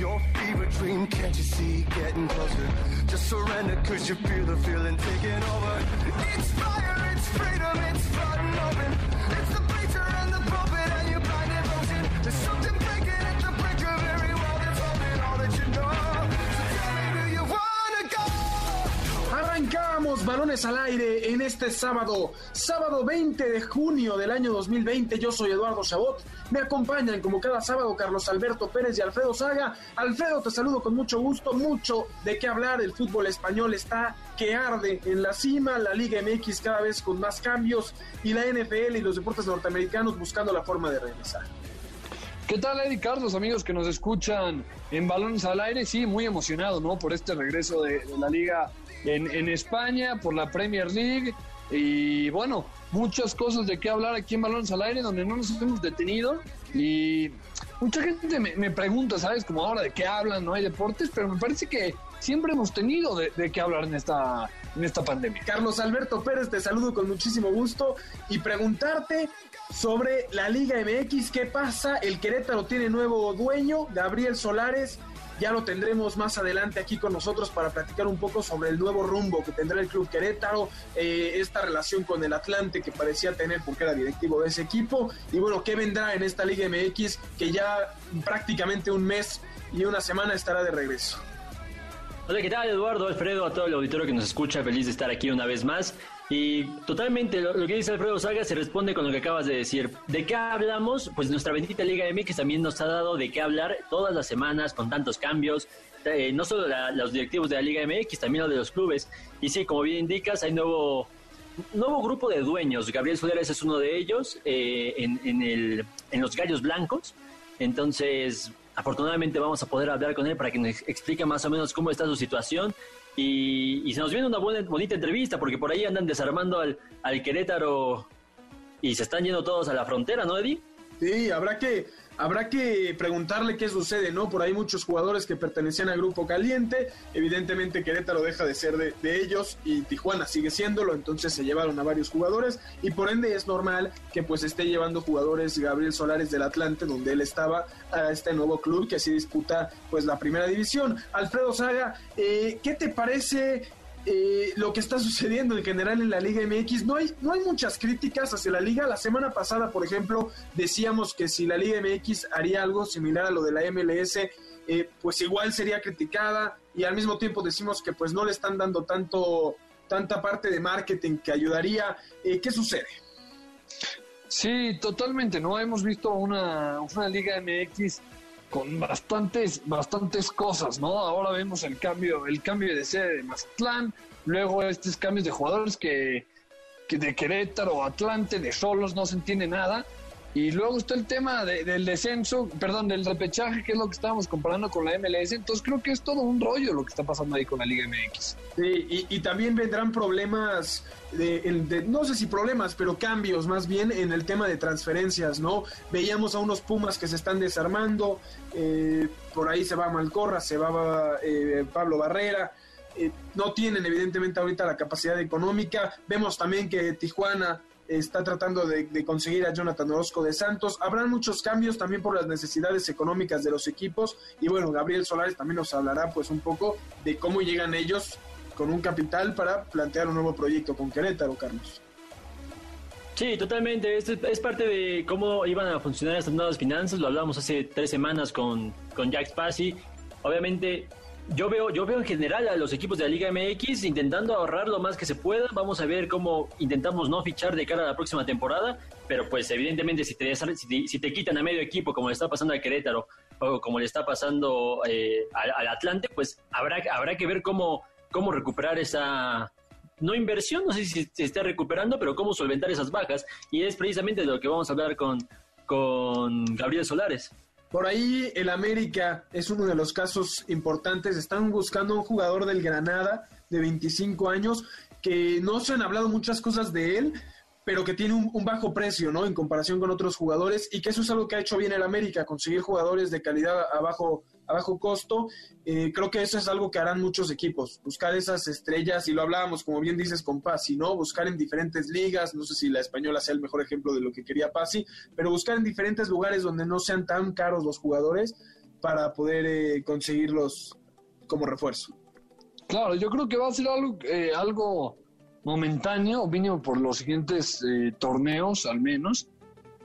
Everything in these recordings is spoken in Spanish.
Your fever dream. Can't you see getting closer? Just surrender, cause you feel the feeling taking over. It's fire, it's freedom, it's flooding open. Balones al aire en este sábado, sábado 20 de junio del año 2020. Yo soy Eduardo Chabot me acompañan como cada sábado Carlos Alberto Pérez y Alfredo Saga. Alfredo, te saludo con mucho gusto, mucho de qué hablar. El fútbol español está que arde en la cima, la Liga MX cada vez con más cambios y la NFL y los deportes norteamericanos buscando la forma de regresar. ¿Qué tal, Eddie Carlos, amigos que nos escuchan en Balones al Aire? Sí, muy emocionado, ¿no? Por este regreso de, la Liga en, España, por la Premier League. Y bueno, muchas cosas de qué hablar aquí en Balones al Aire, donde no nos hemos detenido. Y mucha gente me, pregunta, ¿sabes? Como ahora de qué hablan, no hay deportes, pero me parece que siempre hemos tenido de, qué hablar en esta, en esta pandemia. Carlos Alberto Pérez, te saludo con muchísimo gusto y preguntarte sobre la Liga MX, ¿qué pasa? El Querétaro tiene nuevo dueño, Gabriel Solares ya lo tendremos más adelante aquí con nosotros para platicar un poco sobre el nuevo rumbo que tendrá el Club Querétaro, eh, esta relación con el Atlante que parecía tener porque era directivo de ese equipo, y bueno, qué vendrá en esta Liga MX que ya prácticamente un mes y una semana estará de regreso. Hola, ¿qué tal Eduardo, Alfredo, a todo el auditorio que nos escucha? Feliz de estar aquí una vez más. Y totalmente lo, que dice Alfredo Saga se responde con lo que acabas de decir. ¿De qué hablamos? Pues nuestra bendita Liga MX también nos ha dado de qué hablar todas las semanas con tantos cambios. Eh, no solo los directivos de la Liga MX, también los de los clubes. Y sí, como bien indicas, hay nuevo nuevo grupo de dueños. Gabriel Soleres es uno de ellos eh, en, el, en los Gallos Blancos. Entonces, afortunadamente vamos a poder hablar con él para que nos explique más o menos cómo está su situación y, se nos viene una buena, bonita entrevista porque por ahí andan desarmando al, al Querétaro y se están yendo todos a la frontera, ¿no, Eddie? Sí, habrá que Habrá que preguntarle qué sucede, ¿no? Por ahí muchos jugadores que pertenecían al grupo caliente, evidentemente Querétaro deja de ser de, ellos y Tijuana sigue siéndolo, entonces se llevaron a varios jugadores y por ende es normal que pues esté llevando jugadores Gabriel Solares del Atlante, donde él estaba, a este nuevo club que así disputa pues la primera división. Alfredo Saga, eh, ¿qué te parece eh, lo que está sucediendo en general en la Liga MX. No hay, no hay muchas críticas hacia la liga. La semana pasada, por ejemplo, decíamos que si la Liga MX haría algo similar a lo de la MLS, eh, pues igual sería criticada y al mismo tiempo decimos que pues no le están dando tanto tanta parte de marketing que ayudaría. Eh, ¿Qué sucede? Sí, totalmente, ¿no? Hemos visto una, una Liga MX con bastantes, bastantes cosas, ¿no? Ahora vemos el cambio, el cambio de sede de Mazatlán, luego estos cambios de jugadores que, que de Querétaro, Atlante, de Solos, no se entiende nada. Y luego está el tema del descenso, perdón, del repechaje, que es lo que estábamos comparando con la MLS. Entonces creo que es todo un rollo lo que está pasando ahí con la Liga MX. Sí, y, también vendrán problemas, de, no sé si problemas, pero cambios más bien en el tema de transferencias, ¿no? Veíamos a unos Pumas que se están desarmando, eh, por ahí se va Malcorra, se va eh, Pablo Barrera. Eh, no tienen evidentemente ahorita la capacidad económica. Vemos también que Tijuana está tratando de, conseguir a Jonathan Orozco de Santos. Habrán muchos cambios también por las necesidades económicas de los equipos y bueno, Gabriel Solares también nos hablará pues un poco de cómo llegan ellos con un capital para plantear un nuevo proyecto con Querétaro, Carlos. Sí, totalmente. Es, parte de cómo iban a funcionar estas nuevas finanzas. Lo hablamos hace tres semanas con, con Jack Spassi. Obviamente, yo veo, yo veo en general a los equipos de la Liga MX intentando ahorrar lo más que se pueda. Vamos a ver cómo intentamos no fichar de cara a la próxima temporada, pero pues evidentemente si te, si te, quitan a medio equipo como le está pasando al Querétaro o como le está pasando eh, al, Atlante, pues habrá, habrá que ver cómo, cómo recuperar esa, no inversión, no sé si se está recuperando, pero cómo solventar esas bajas. Y es precisamente de lo que vamos a hablar con, con Gabriel Solares. Por ahí el América es uno de los casos importantes. Están buscando un jugador del Granada de 25 años que no se han hablado muchas cosas de él, pero que tiene un, bajo precio, ¿no? En comparación con otros jugadores y que eso es algo que ha hecho bien el América, conseguir jugadores de calidad a bajo, a bajo costo. Eh, creo que eso es algo que harán muchos equipos, buscar esas estrellas, y lo hablábamos, como bien dices, con Pasi, ¿no? Buscar en diferentes ligas, no sé si la española sea el mejor ejemplo de lo que quería Pasi, pero buscar en diferentes lugares donde no sean tan caros los jugadores para poder eh, conseguirlos como refuerzo. Claro, yo creo que va a ser algo, eh, algo momentáneo, mínimo por los siguientes eh, torneos al menos.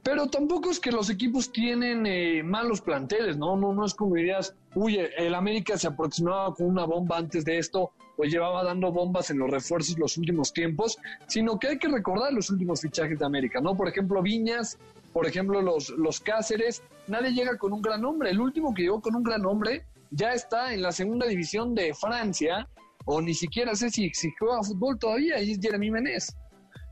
Pero tampoco es que los equipos tienen eh, malos planteles, ¿no? ¿no? No es como dirías, uy, el América se aproximaba con una bomba antes de esto o llevaba dando bombas en los refuerzos los últimos tiempos, sino que hay que recordar los últimos fichajes de América, ¿no? Por ejemplo, Viñas, por ejemplo, los, los Cáceres, nadie llega con un gran nombre. El último que llegó con un gran nombre ya está en la segunda división de Francia o ni siquiera sé si, si juega fútbol todavía y es Jeremy Menez.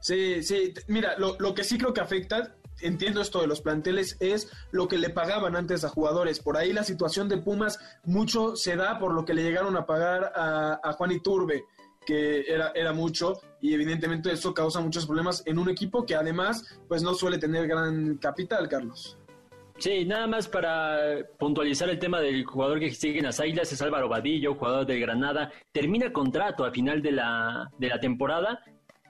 Sí, sí, mira, lo, lo que sí creo que afecta entiendo esto de los planteles, es lo que le pagaban antes a jugadores. Por ahí la situación de Pumas mucho se da por lo que le llegaron a pagar a, a Juan Iturbe, que era, era mucho, y evidentemente eso causa muchos problemas en un equipo que además pues no suele tener gran capital, Carlos. Sí, nada más para puntualizar el tema del jugador que sigue en las Águilas, es Álvaro Vadillo, jugador del Granada. Termina contrato a final de la, de la temporada,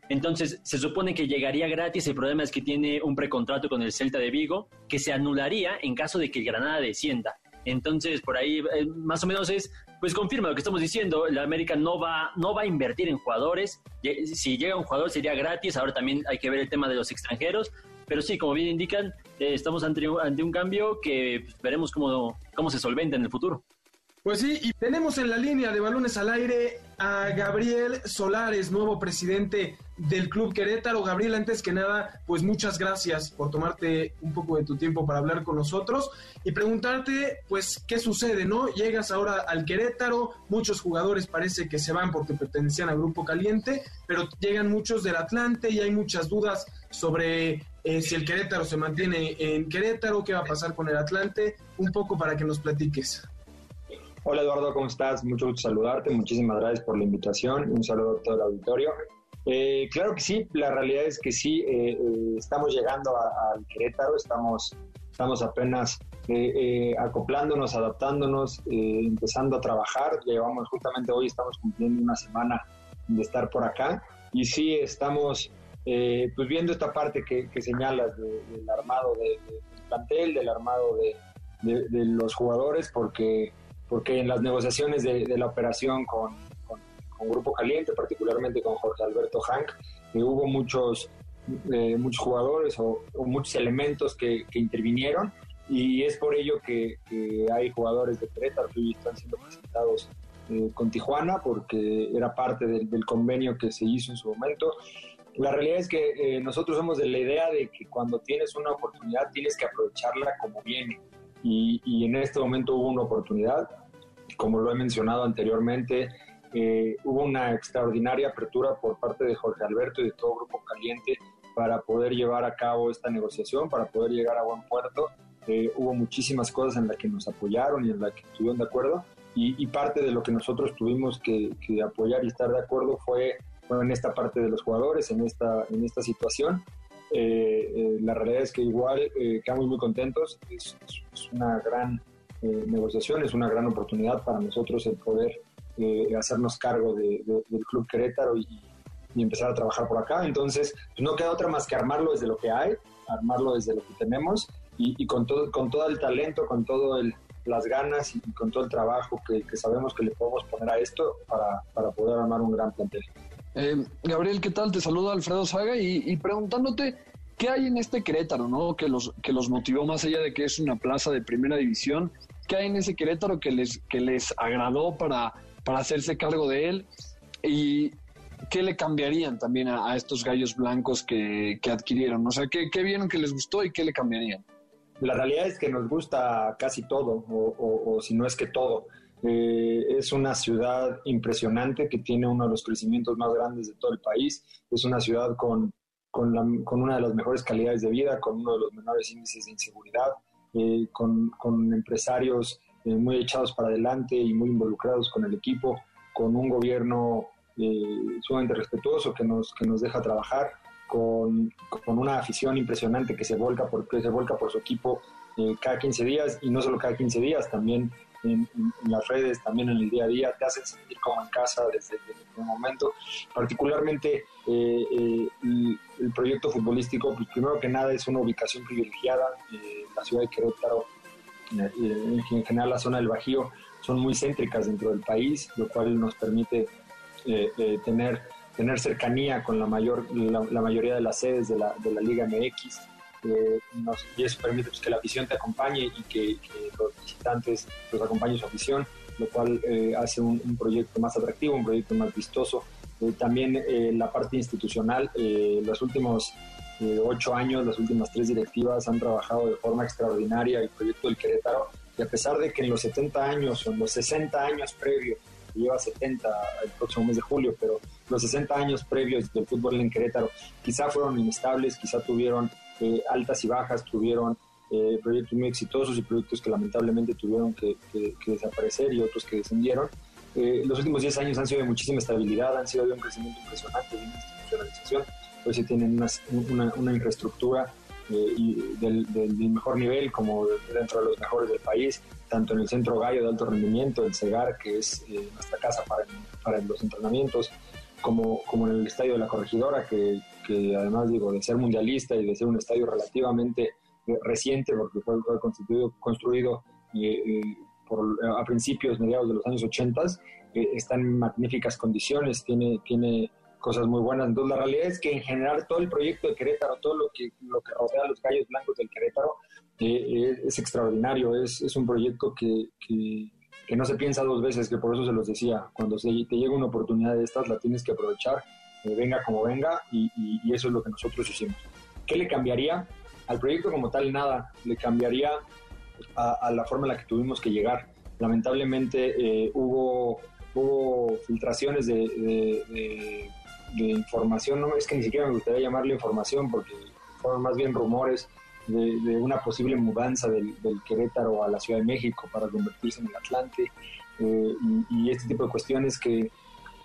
entonces se supone que llegaría gratis. El problema es que tiene un precontrato con el Celta de Vigo que se anularía en caso de que el Granada descienda. Entonces, por ahí eh, más o menos es, pues confirma lo que estamos diciendo, la América no va, no va a invertir en jugadores, si llega un jugador sería gratis, ahora también hay que ver el tema de los extranjeros, pero sí, como bien indican, eh, estamos ante, ante, un cambio que pues, veremos cómo, cómo se solventa en el futuro. Pues sí, y tenemos en la línea de balones al aire a Gabriel Solares, nuevo presidente del Club Querétaro. Gabriel, antes que nada, pues muchas gracias por tomarte un poco de tu tiempo para hablar con nosotros y preguntarte, pues, qué sucede, ¿no? Llegas ahora al Querétaro, muchos jugadores parece que se van porque pertenecían al Grupo Caliente, pero llegan muchos del Atlante y hay muchas dudas sobre eh, si el Querétaro se mantiene en Querétaro, qué va a pasar con el Atlante, un poco para que nos platiques. Hola Eduardo, ¿cómo estás? Mucho gusto saludarte, muchísimas gracias por la invitación, un saludo a todo el auditorio. Eh, claro que sí, la realidad es que sí, eh, eh, estamos llegando al Querétaro, estamos, estamos apenas acoplándonos, adaptándonos, empezando a trabajar, llevamos justamente hoy, estamos cumpliendo una semana de estar por acá. Y sí, estamos pues viendo esta parte que, señalas del armado de, del plantel, del armado de los jugadores, porque porque en las negociaciones de, la operación con, Grupo Caliente, particularmente con Jorge Alberto Hank, eh, hubo muchos, eh, muchos jugadores o, muchos elementos que, intervinieron y es por ello que, hay jugadores de Querétaro que están siendo presentados eh, con Tijuana porque era parte del, convenio que se hizo en su momento. La realidad es que nosotros somos de la idea de que cuando tienes una oportunidad tienes que aprovecharla como viene. Y, y, en este momento hubo una oportunidad como lo he mencionado anteriormente, eh, hubo una extraordinaria apertura por parte de Jorge Alberto y de todo Grupo Caliente para poder llevar a cabo esta negociación, para poder llegar a buen puerto. Eh, hubo muchísimas cosas en las que nos apoyaron y en las que estuvieron de acuerdo y, parte de lo que nosotros tuvimos que, apoyar y estar de acuerdo fue, en esta parte de los jugadores, en esta, en esta situación. Eh, la realidad es que igual quedamos muy contentos, es, es una gran eh, negociación, es una gran oportunidad para nosotros el poder eh, hacernos cargo del Club Querétaro y, empezar a trabajar por acá. Entonces, pues, no queda otra más que armarlo desde lo que hay, armarlo desde lo que tenemos y, con, todo, con todo el talento, con todas las ganas y, con todo el trabajo que, sabemos que le podemos poner a esto para, para poder armar un gran plantel. Eh, Gabriel, ¿qué tal? Te saluda Alfredo Saga y, y, preguntándote qué hay en este Querétaro, ¿no? Que los, que los motivó más allá de que es una plaza de primera división ¿Qué hay en ese Querétaro que les, que les agradó para, para hacerse cargo de él? ¿Y qué le cambiarían también a, estos gallos blancos que, adquirieron? O sea, ¿qué, ¿qué, vieron que les gustó y qué le cambiarían? La realidad es que nos gusta casi todo, o, si no es que todo. Eh, es una ciudad impresionante que tiene uno de los crecimientos más grandes de todo el país. Es una ciudad con, con, una de las mejores calidades de vida, con uno de los menores índices de inseguridad eh, con, empresarios eh, muy echados para adelante y muy involucrados con el equipo, con un gobierno sumamente respetuoso que nos, que nos deja trabajar, con, con, una afición impresionante que se volca por, que se volca por su equipo cada 15 días y no solo cada 15 días, también en, las redes, también en el día a día, te hacen sentir como en casa desde, el primer momento. Particularmente eh, eh, el, proyecto futbolístico, pues primero que nada es una ubicación privilegiada. Eh, la ciudad de Querétaro, en general la zona del Bajío, son muy céntricas dentro del país, lo cual nos permite tener, tener cercanía con la, mayor, la, mayoría de las sedes de la, de la Liga MX y eso permite pues, que la afición te acompañe y que, los visitantes los acompañen su afición, lo cual eh, hace un, proyecto más atractivo, un proyecto más vistoso. Eh, también eh, la parte institucional, los últimos ocho años, las últimas tres directivas han trabajado de forma extraordinaria el proyecto del Querétaro y a pesar de que en los 70 años o en los 60 años previos, lleva 70 el próximo mes de julio, pero los 60 años previos del fútbol en Querétaro quizá fueron inestables, quizá tuvieron altas y bajas, tuvieron eh, proyectos muy exitosos y proyectos que lamentablemente tuvieron que, desaparecer y otros que descendieron. Eh, los últimos 10 años han sido de muchísima estabilidad, han sido de un crecimiento impresionante, de una institucionalización, pues se tienen una, una, infraestructura eh, y del, mejor nivel como dentro de los mejores del país, tanto en el Centro Gallo de Alto Rendimiento, el CEGAR, que es nuestra casa para, para los entrenamientos, como, como en el Estadio de la Corregidora, que, que además digo, de ser mundialista y de ser un estadio relativamente eh, reciente, porque fue, constituido, construido eh, por, a principios, mediados de los años 80, eh, está en magníficas condiciones, tiene, tiene cosas muy buenas. Entonces, la realidad es que en general todo el proyecto de Querétaro, todo lo que, lo que rodea a los gallos blancos del Querétaro, es extraordinario. Es, es un proyecto que, que, que, no se piensa dos veces, que por eso se los decía. Cuando se, te llega una oportunidad de estas, la tienes que aprovechar venga como venga, y, eso es lo que nosotros hicimos. ¿Qué le cambiaría? Al proyecto como tal, nada. Le cambiaría a, la forma en la que tuvimos que llegar. Lamentablemente eh, hubo, hubo filtraciones de, información, no es que ni siquiera me gustaría llamarle información porque fueron más bien rumores de, una posible mudanza del, Querétaro a la Ciudad de México para convertirse en el Atlante eh, y, este tipo de cuestiones que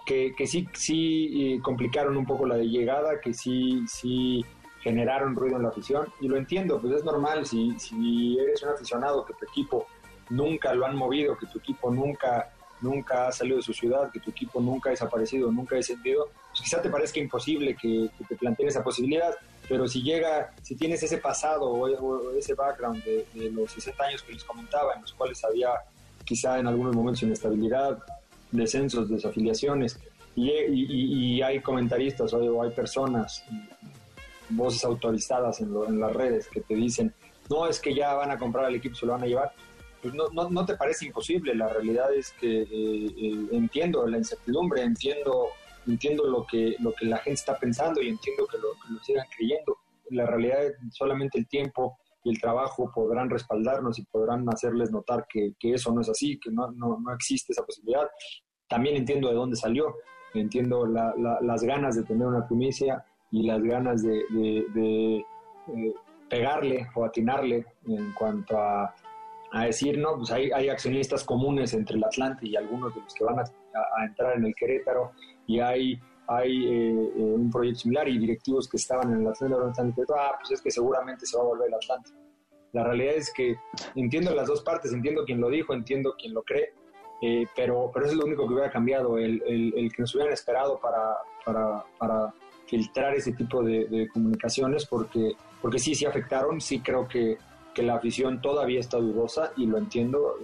que, sí, sí eh, complicaron un poco la de llegada, que sí, sí generaron ruido en la afición. Y lo entiendo, pues es normal, si, si eres un aficionado que tu equipo nunca lo han movido, que tu equipo nunca, nunca ha salido de su ciudad, que tu equipo nunca ha desaparecido, nunca ha descendido, quizá te parezca imposible que, te planteen esa posibilidad, pero si llega, si tienes ese pasado o, ese background de, los 60 años que les comentaba, en los cuales había quizá en algunos momentos inestabilidad, descensos, desafiliaciones, y, hay comentaristas o hay personas, voces autorizadas en, las redes que te dicen, no es que ya van a comprar al equipo, se lo van a llevar. Pues no te parece imposible, la realidad es que eh, eh, entiendo la incertidumbre, entiendo, entiendo lo, que, lo que la gente está pensando y entiendo que lo, que lo sigan creyendo. La realidad es solamente el tiempo y el trabajo podrán respaldarnos y podrán hacerles notar que, que eso no es así, que no, no, no, existe esa posibilidad. También entiendo de dónde salió, entiendo las ganas de tener una primicia y las ganas de, eh, pegarle o atinarle en cuanto a, a, decir, no, pues hay, hay accionistas comunes entre el Atlante y algunos de los que van a entrar en el Querétaro y hay hay eh, eh, un proyecto similar y directivos que estaban en el ahora están diciendo, ah, pues es que seguramente se va a volver el Atlante. La realidad es que entiendo las dos partes, entiendo quién lo dijo, entiendo quién lo cree, eh, pero, pero eso es lo único que hubiera cambiado, el, el, el que nos hubieran esperado para, para, para filtrar ese tipo de, comunicaciones, porque, porque sí, sí afectaron, sí creo que, que la afición todavía está dudosa y lo entiendo,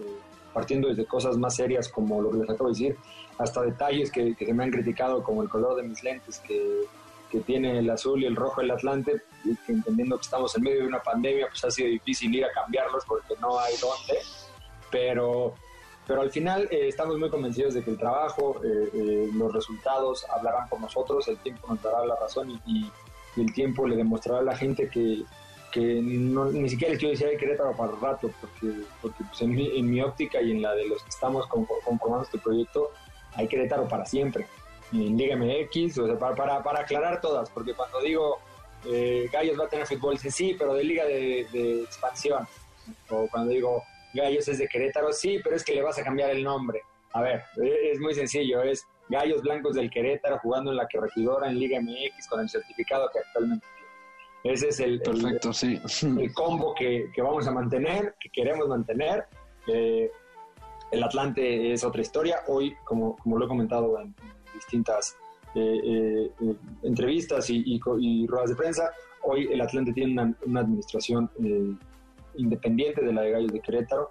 partiendo desde cosas más serias como lo que les acabo de decir, hasta detalles que, se me han criticado, como el color de mis lentes, que, que tiene el azul y el rojo el Atlante, entendiendo que estamos en medio de una pandemia, pues ha sido difícil ir a cambiarlos porque no hay dónde, pero, pero al final eh, estamos muy convencidos de que el trabajo, eh, eh, los resultados hablarán por nosotros, el tiempo nos dará la razón y, y, el tiempo le demostrará a la gente que, que no, ni siquiera les quiero decir hay Querétaro para el rato, porque, porque pues en, mi, en, mi, óptica y en la de los que estamos conformando este proyecto, hay Querétaro para siempre. En Liga MX, o sea, para, para, para aclarar todas, porque cuando digo eh, Gallos va a tener fútbol, sí, sí, pero de Liga de, expansión. O cuando digo Gallos es de Querétaro, sí, pero es que le vas a cambiar el nombre. A ver, e, es muy sencillo, es Gallos Blancos del Querétaro jugando en la Corregidora en Liga MX con el certificado que actualmente. Ese es el, Perfecto, sí. el combo que, que, vamos a mantener, que queremos mantener. Eh, el Atlante es otra historia. Hoy, como, como lo he comentado en, distintas eh, eh, eh, entrevistas y, y, y, ruedas de prensa, hoy el Atlante tiene una, una administración eh, independiente de la de Gallos de Querétaro.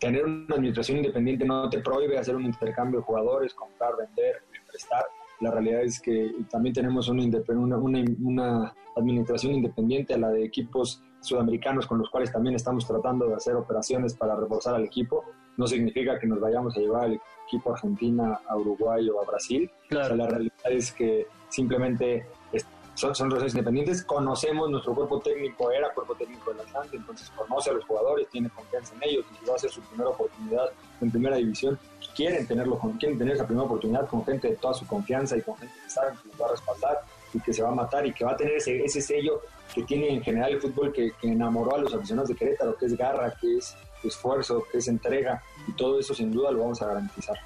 Tener una administración independiente no te prohíbe hacer un intercambio de jugadores, comprar, vender, prestar. La realidad es que también tenemos una, una, una, una administración independiente a la de equipos sudamericanos con los cuales también estamos tratando de hacer operaciones para reforzar al equipo. No significa que nos vayamos a llevar al equipo a Argentina, a Uruguay o a Brasil. Claro. O sea, la realidad es que simplemente son, son independientes. Conocemos, nuestro cuerpo técnico era cuerpo técnico del Atlante, entonces conoce a los jugadores, tiene confianza en ellos, y va a ser su primera oportunidad en primera división, quieren tenerlo, quieren tener esa primera oportunidad con gente de toda su confianza y con gente que saben que los va a respaldar y que se va a matar y que va a tener ese, ese sello que tiene en general el fútbol que, que, enamoró a los aficionados de Querétaro, que es garra, que es esfuerzo, que es entrega y todo eso sin duda lo vamos a garantizar.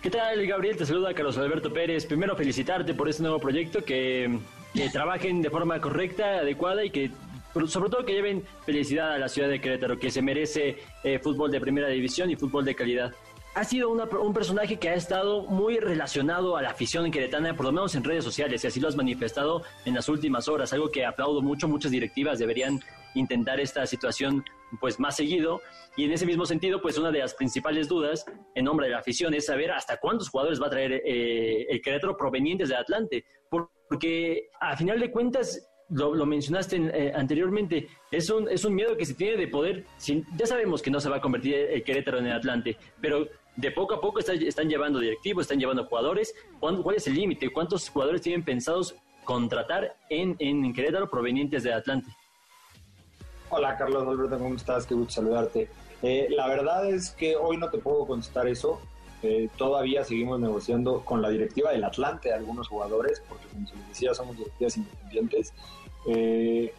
¿Qué tal, Gabriel? Te saluda Carlos Alberto Pérez. Primero, felicitarte por este nuevo proyecto, que, trabajen de forma correcta, adecuada y que sobre todo que lleven felicidad a la ciudad de Querétaro, que se merece eh, fútbol de primera división y fútbol de calidad. Ha sido una, un personaje que ha estado muy relacionado a la afición queretana, por lo menos en redes sociales, y así lo has manifestado en las últimas horas, algo que aplaudo mucho, muchas directivas deberían intentar esta situación pues más seguido. Y en ese mismo sentido pues una de las principales dudas en nombre de la afición es saber hasta cuántos jugadores va a traer eh, el Querétaro provenientes de Atlante porque a final de cuentas lo, mencionaste eh, anteriormente, es un, es un miedo que se tiene de poder, ya sabemos que no se va a convertir el Querétaro en el Atlante, pero de poco a poco está, están llevando directivos, están llevando jugadores, ¿cuál, cuál es el límite? ¿Cuántos jugadores tienen pensados contratar en, en Querétaro provenientes de Atlante? Hola Carlos Alberto, ¿cómo estás? Qué gusto saludarte. Eh, la verdad es que hoy no te puedo contestar eso. Eh, todavía seguimos negociando con la directiva del Atlante algunos jugadores, porque como se les decía, somos directivas independientes. Eh,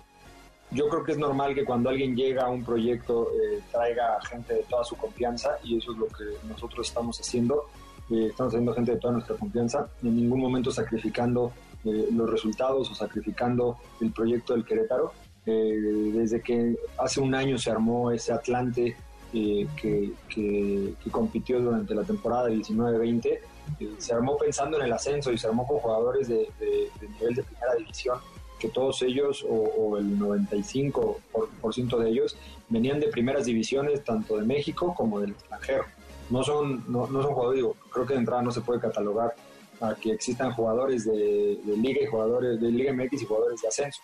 yo creo que es normal que cuando alguien llega a un proyecto eh, traiga gente de toda su confianza y eso es lo que nosotros estamos haciendo. estamos haciendo gente de toda nuestra confianza, en ningún momento sacrificando los resultados o sacrificando el proyecto del Querétaro. desde que hace un año se armó ese Atlante eh, que, que, que, compitió durante la temporada 19-20. Eh, se armó pensando en el ascenso y se armó con jugadores de, de, de nivel de primera división, que todos ellos, o, o el 95% por, por ciento de ellos, venían de primeras divisiones tanto de México como del extranjero. No son, no, no son jugadores, digo, creo que de entrada no se puede catalogar a que existan jugadores de, de Liga y jugadores de Liga MX y jugadores de ascenso.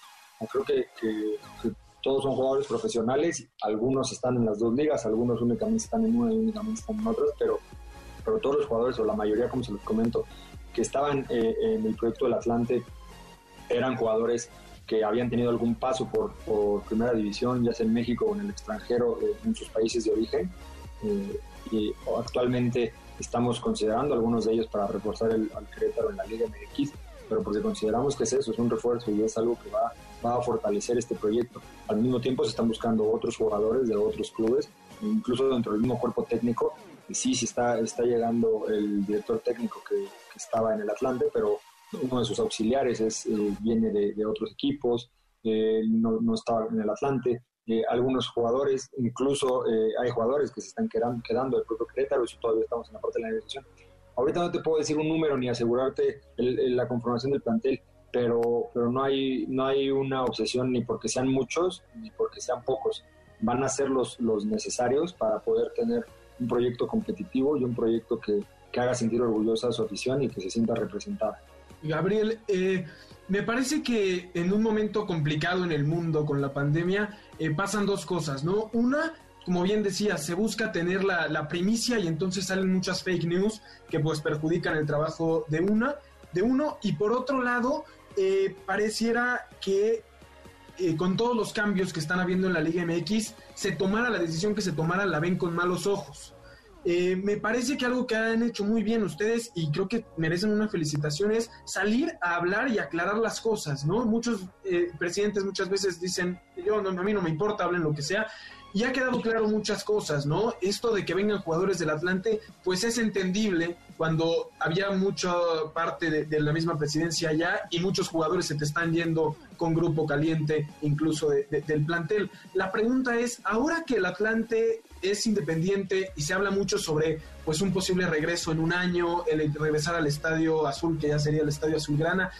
Creo que, que, que todos son jugadores profesionales, algunos están en las dos ligas, algunos únicamente están en una y únicamente están en otras, pero, pero todos los jugadores, o la mayoría, como se los comento, que estaban eh, en el proyecto del Atlante, eran jugadores que habían tenido algún paso por, por primera división, ya sea en México o en el extranjero, eh, en sus países de origen. Eh, y actualmente estamos considerando algunos de ellos para reforzar el, al Querétaro en la Liga MX, pero porque consideramos que es eso, es un refuerzo y es algo que va va a fortalecer este proyecto. Al mismo tiempo se están buscando otros jugadores de otros clubes, incluso dentro del mismo cuerpo técnico. Y sí, sí está, está llegando el director técnico que, que estaba en el Atlante, pero uno de sus auxiliares es, eh, viene de, de, otros equipos, eh, no, no estaba en el Atlante. Eh, algunos jugadores, incluso eh, hay jugadores que se están quedando, quedando del propio Querétaro, eso todavía estamos en la parte de la negociación. Ahorita no te puedo decir un número ni asegurarte el, el, la conformación del plantel, pero, pero no, hay, no hay una obsesión ni porque sean muchos ni porque sean pocos. Van a ser los, los necesarios para poder tener un proyecto competitivo y un proyecto que, que haga sentir orgullosa su afición y que se sienta representada. Gabriel, eh, me parece que en un momento complicado en el mundo con la pandemia eh, pasan dos cosas, ¿no? Una, como bien decía, se busca tener la, la, primicia y entonces salen muchas fake news que pues perjudican el trabajo de una, de uno, y por otro lado, eh, pareciera que eh, con todos los cambios que están habiendo en la Liga MX, se tomara la decisión que se tomara, la ven con malos ojos. Eh, me parece que algo que han hecho muy bien ustedes y creo que merecen una felicitación es salir a hablar y aclarar las cosas, ¿no? Muchos eh, presidentes muchas veces dicen, yo no, a mí no me importa, hablen lo que sea, y ha quedado claro muchas cosas, ¿no? Esto de que vengan jugadores del Atlante, pues es entendible cuando había mucha parte de, la misma presidencia allá y muchos jugadores se te están yendo con grupo caliente, incluso del plantel. La pregunta es, ahora que el Atlante es independiente y se habla mucho sobre pues un posible regreso en un año, el regresar al estadio azul, que ya sería el estadio azulgrana,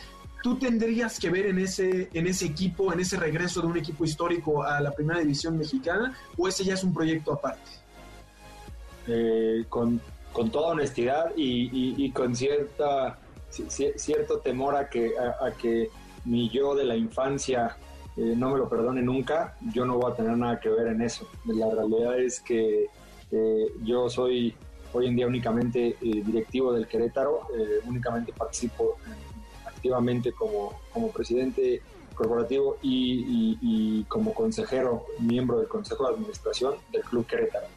¿tú tendrías que ver en ese, en ese equipo, en ese regreso de un equipo histórico a la primera división mexicana, o ese ya es un proyecto aparte? Eh, con, con, toda honestidad y, con cierta, cierto temor a que, a, que mi yo de la infancia eh, no me lo perdone nunca, yo no voy a tener nada que ver en eso. La realidad es que eh, yo soy hoy en día únicamente directivo del Querétaro, únicamente participo activamente como, como presidente corporativo y, como consejero, miembro del Consejo de Administración del Club Querétaro.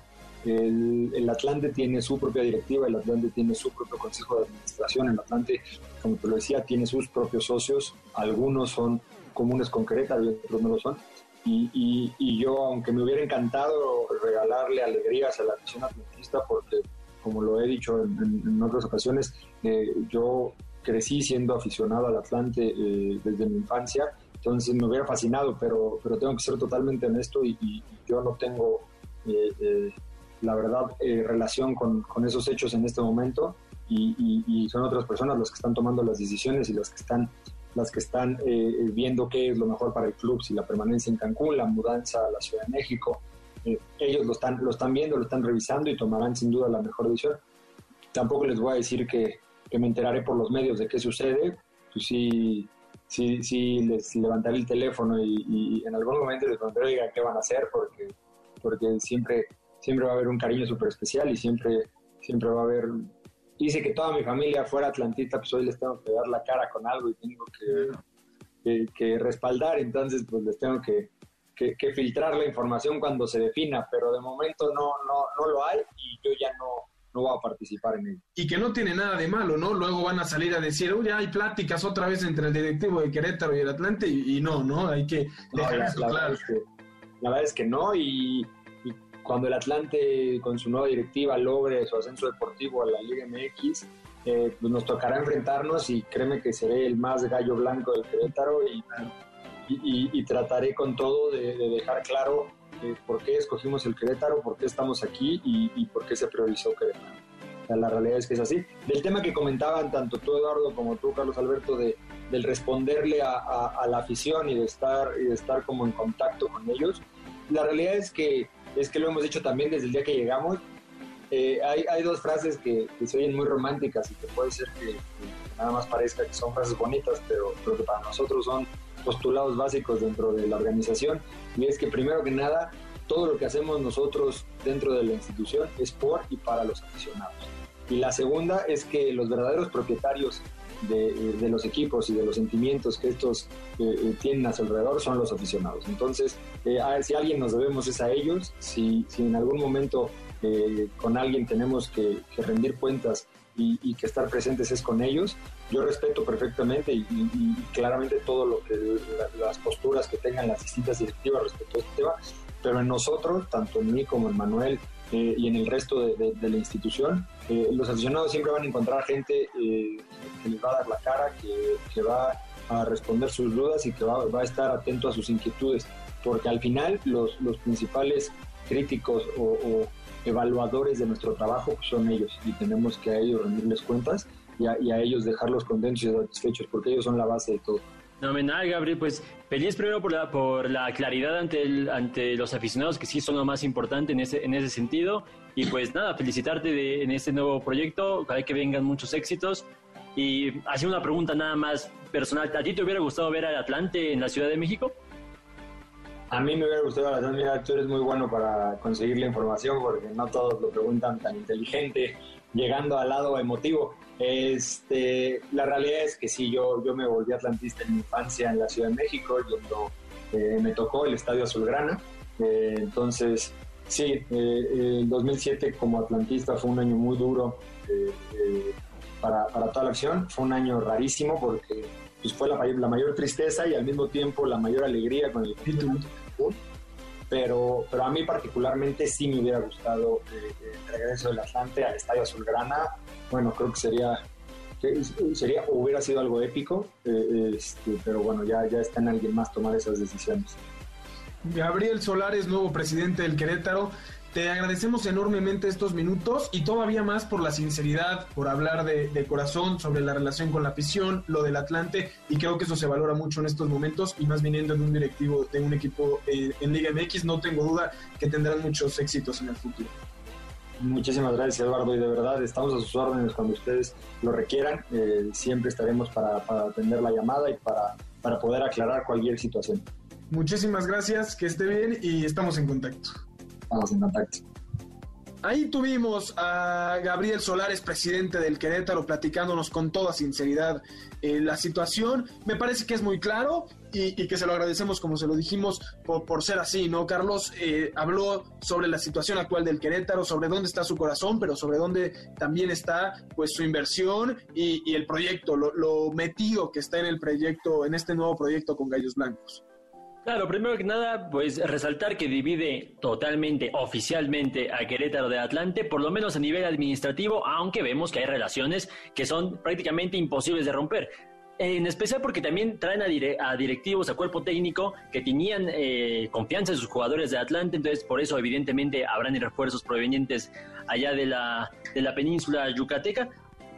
El, Atlante tiene su propia directiva, el Atlante tiene su propio Consejo de Administración, el Atlante, como te lo decía, tiene sus propios socios, algunos son comunes con Querétaro y otros no lo son. Y, y, yo, aunque me hubiera encantado regalarle alegrías a la afición atlantista, porque como lo he dicho en, otras ocasiones, eh, yo crecí siendo aficionado al Atlante eh, desde mi infancia, entonces me hubiera fascinado, pero, pero tengo que ser totalmente honesto y, yo no tengo, eh, eh, la verdad, relación con, con, esos hechos en este momento y, son otras personas las que están tomando las decisiones y las que están las que están viendo qué es lo mejor para el club, si la permanencia en Cancún, la mudanza a la Ciudad de México. ellos lo están, lo están viendo, lo están revisando y tomarán sin duda la mejor decisión. Tampoco les voy a decir que, que me enteraré por los medios de qué sucede, pues sí, sí, sí les levantaré el teléfono y, en algún momento les preguntaré qué van a hacer, porque, porque siempre, siempre va a haber un cariño súper especial y siempre, siempre va a haber... Dice que toda mi familia fuera atlantista, pues hoy les tengo que dar la cara con algo y tengo que, que, respaldar, entonces pues les tengo que, que, que, filtrar la información cuando se defina, pero de momento no, no, no lo hay y yo ya no, no va a participar en ello. Y que no tiene nada de malo, ¿no? Luego van a salir a decir, oye, hay pláticas otra vez entre el directivo de Querétaro y el Atlante, y, no, ¿no? Hay que dejar eso la, claro. Verdad es que, la verdad es que no, y, cuando el Atlante con su nueva directiva logre su ascenso deportivo a la Liga MX, eh, pues nos tocará enfrentarnos y créeme que seré el más gallo blanco del Querétaro y, y trataré con todo de, de dejar claro eh, por qué escogimos el Querétaro, por qué estamos aquí y, por qué se priorizó Querétaro. la realidad es que es así. Del tema que comentaban tanto tú, Eduardo, como tú, Carlos Alberto, de, del responderle a, la afición y de, estar, y de estar como en contacto con ellos, la realidad es que, es que lo hemos dicho también desde el día que llegamos. Eh, hay, hay, dos frases que, se oyen muy románticas y que puede ser que, nada más parezca que son frases bonitas, pero, pero que para nosotros son postulados básicos dentro de la organización y es que primero que nada, todo lo que hacemos nosotros dentro de la institución es por y para los aficionados. Y la segunda es que los verdaderos propietarios de, los equipos y de los sentimientos que estos eh, eh, tienen a su alrededor son los aficionados. Entonces, eh, si alguien nos debemos es a ellos, si, si en algún momento con alguien tenemos que, que rendir cuentas y, que estar presentes es con ellos. Yo respeto perfectamente y, claramente todo lo que las posturas que tengan las distintas directivas respecto a este tema, pero en nosotros, tanto en mí como en Manuel eh, y en el resto de, la institución, eh, los aficionados siempre van a encontrar gente eh, que les va a dar la cara, que, va a responder sus dudas y que va, a estar atento a sus inquietudes, porque al final los, los principales críticos o evaluadores de nuestro trabajo son ellos y tenemos que a ellos rendirles cuentas y a, ellos dejarlos contentos y satisfechos porque ellos son la base de todo. Fenomenal, Gabriel. Pues feliz primero por la, por la claridad ante, el, ante los aficionados, que sí son lo más importante en ese, en ese sentido. Y pues nada, felicitarte en este nuevo proyecto. Ojalá que vengan muchos éxitos. Y hacer una pregunta nada más personal. ¿A ti te hubiera gustado ver al Atlante en la Ciudad de México? A mí me hubiera gustado, la mira, tú eres muy bueno para conseguir la información porque no todos lo preguntan tan inteligente, llegando al lado emotivo. Este, la realidad es que sí, yo, yo me volví atlantista en mi infancia en la Ciudad de México, cuando eh, me tocó el Estadio Azulgrana. Eh, entonces, sí, eh, el 2007 como atlantista fue un año muy duro para, para toda la acción. Fue un año rarísimo porque pues fue la, la, mayor tristeza y al mismo tiempo la mayor alegría con el título. pero, pero a mí particularmente sí me hubiera gustado eh, el regreso del Atlante al Estadio Azulgrana. Bueno, creo que sería, sería hubiera sido algo épico, eh, este, pero bueno, ya, está en alguien más tomar esas decisiones. Gabriel Solares, nuevo presidente del Querétaro. Te agradecemos enormemente estos minutos y todavía más por la sinceridad, por hablar de, corazón sobre la relación con la afición, lo del Atlante, y creo que eso se valora mucho en estos momentos y más viniendo de un directivo de un equipo eh, en Liga MX, no tengo duda que tendrán muchos éxitos en el futuro. Muchísimas gracias Eduardo y de verdad estamos a sus órdenes cuando ustedes lo requieran, eh, siempre estaremos para, para atender la llamada y para, para poder aclarar cualquier situación. Muchísimas gracias, que esté bien y estamos en contacto. Estamos en contacto. Ahí tuvimos a Gabriel Solares, presidente del Querétaro, platicándonos con toda sinceridad eh, la situación. Me parece que es muy claro y, que se lo agradecemos, como se lo dijimos, por, ser así, ¿no? Carlos eh, habló sobre la situación actual del Querétaro, sobre dónde está su corazón, pero sobre dónde también está pues su inversión y, el proyecto, lo, lo metido que está en el proyecto, en este nuevo proyecto con Gallos Blancos. Claro, primero que nada, pues resaltar que divide totalmente, oficialmente a Querétaro de Atlante, por lo menos a nivel administrativo, aunque vemos que hay relaciones que son prácticamente imposibles de romper. En especial porque también traen a, directivos, a cuerpo técnico que tenían eh, confianza en sus jugadores de Atlante, entonces por eso evidentemente habrán refuerzos provenientes allá de la, de la península yucateca,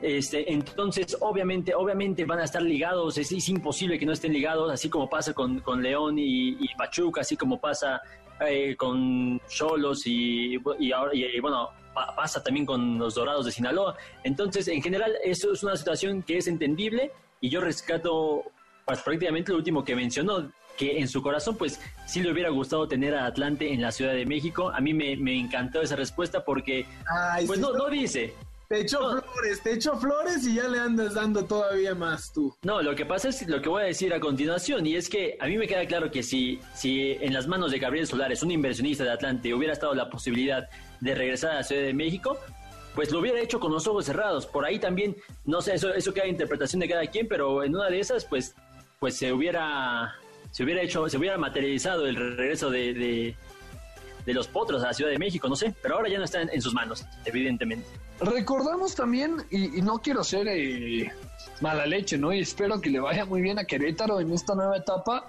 este, entonces, obviamente, obviamente van a estar ligados, es, imposible que no estén ligados, así como pasa con, con León y, Pachuca, así como pasa eh, con Cholos y, bueno, pasa también con los Dorados de Sinaloa. Entonces, en general, eso es una situación que es entendible y yo rescato pues, prácticamente lo último que mencionó, que en su corazón, pues sí le hubiera gustado tener a Atlante en la Ciudad de México. A mí me, me encantó esa respuesta porque, pues no, no dice, te echo flores, te echo flores y ya le andas dando todavía más tú. No, lo que pasa es lo que voy a decir a continuación, y es que a mí me queda claro que si, si en las manos de Gabriel Solares, un inversionista de Atlante, hubiera estado la posibilidad de regresar a la Ciudad de México, pues lo hubiera hecho con los ojos cerrados. Por ahí también, no sé, eso, eso queda interpretación de cada quien, pero en una de esas, pues, pues se hubiera, se hubiera hecho, se hubiera materializado el regreso de de los potros a la Ciudad de México, no sé, pero ahora ya no está en, sus manos, evidentemente. Recordamos también, y, no quiero ser eh, mala leche, ¿no? Y espero que le vaya muy bien a Querétaro en esta nueva etapa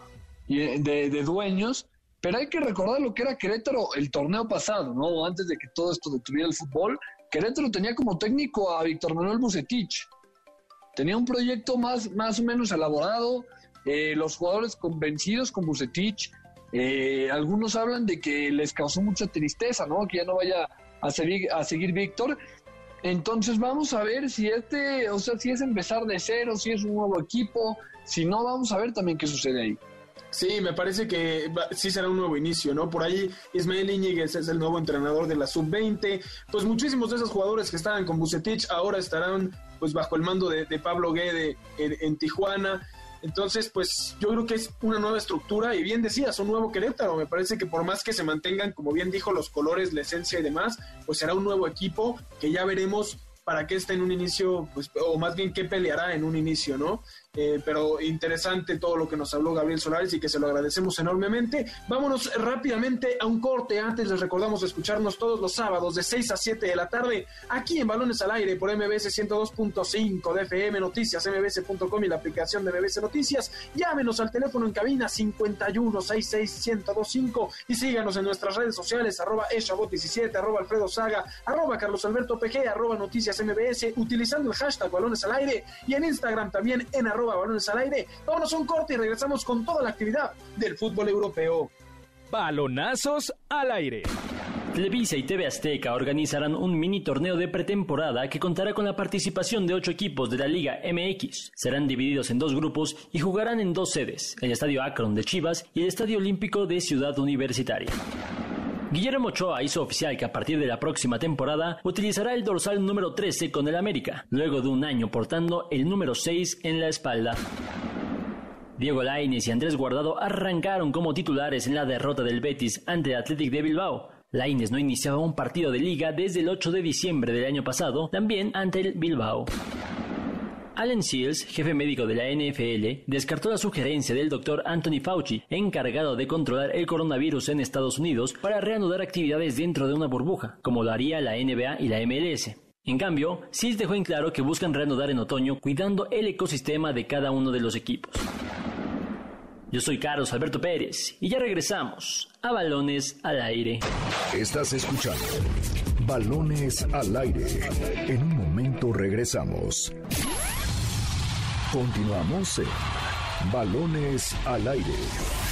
eh, de, de dueños, pero hay que recordar lo que era Querétaro el torneo pasado, ¿no? Antes de que todo esto detuviera el fútbol, Querétaro tenía como técnico a Víctor Manuel Bucetich. Tenía un proyecto más, más o menos elaborado, eh, los jugadores convencidos con Bucetich, eh, algunos hablan de que les causó mucha tristeza, ¿no? Que ya no vaya a seguir, a seguir Víctor. Entonces vamos a ver si este, o sea, si es empezar de cero, si es un nuevo equipo, si no, vamos a ver también qué sucede ahí. Sí, me parece que sí será un nuevo inicio, ¿no? Por ahí Ismael Iñiguez es el nuevo entrenador de la sub-20. Pues muchísimos de esos jugadores que estaban con Bucetich ahora estarán pues bajo el mando de, Pablo Guede en Tijuana. Entonces, pues yo creo que es una nueva estructura y bien decías, un nuevo Querétaro. Me parece que por más que se mantengan, como bien dijo, los colores, la esencia y demás, pues será un nuevo equipo que ya veremos para qué está en un inicio, pues, o más bien qué peleará en un inicio, ¿no? Eh, pero interesante todo lo que nos habló Gabriel Solares y que se lo agradecemos enormemente. Vámonos rápidamente a un corte. Antes les recordamos escucharnos todos los sábados de 6 a 7 de la tarde aquí en Balones al Aire por MBS 102.5 de FM Noticias, mbs.com y la aplicación de MBS Noticias. Llámenos al teléfono en cabina 51661025 y síganos en nuestras redes sociales arroba eshabot17, arroba Alfredo Saga, arroba Carlos Alberto PG, arroba Noticias MBS, utilizando el hashtag Balones al Aire y en Instagram también en arroba balones al aire. Vámonos a un corte y regresamos con toda la actividad del fútbol europeo. Balonazos al aire. Televisa y TV Azteca organizarán un mini torneo de pretemporada que contará con la participación de ocho equipos de la Liga MX. Serán divididos en dos grupos y jugarán en dos sedes, el Estadio Akron de Chivas y el Estadio Olímpico de Ciudad Universitaria. Guillermo Ochoa hizo oficial que a partir de la próxima temporada utilizará el dorsal número 13 con el América, luego de un año portando el número 6 en la espalda. Diego Lainez y Andrés Guardado arrancaron como titulares en la derrota del Betis ante el Athletic de Bilbao. Lainez no iniciaba un partido de liga desde el 8 de diciembre del año pasado, también ante el Bilbao. Alan Seals, jefe médico de la NFL, descartó la sugerencia del doctor Anthony Fauci, encargado de controlar el coronavirus en Estados Unidos, para reanudar actividades dentro de una burbuja, como lo haría la NBA y la MLS. En cambio, Seals dejó en claro que buscan reanudar en otoño cuidando el ecosistema de cada uno de los equipos. Yo soy Carlos Alberto Pérez y ya regresamos a Balones al Aire. Estás escuchando Balones al Aire. En un momento regresamos. Continuamos en Balones al Aire.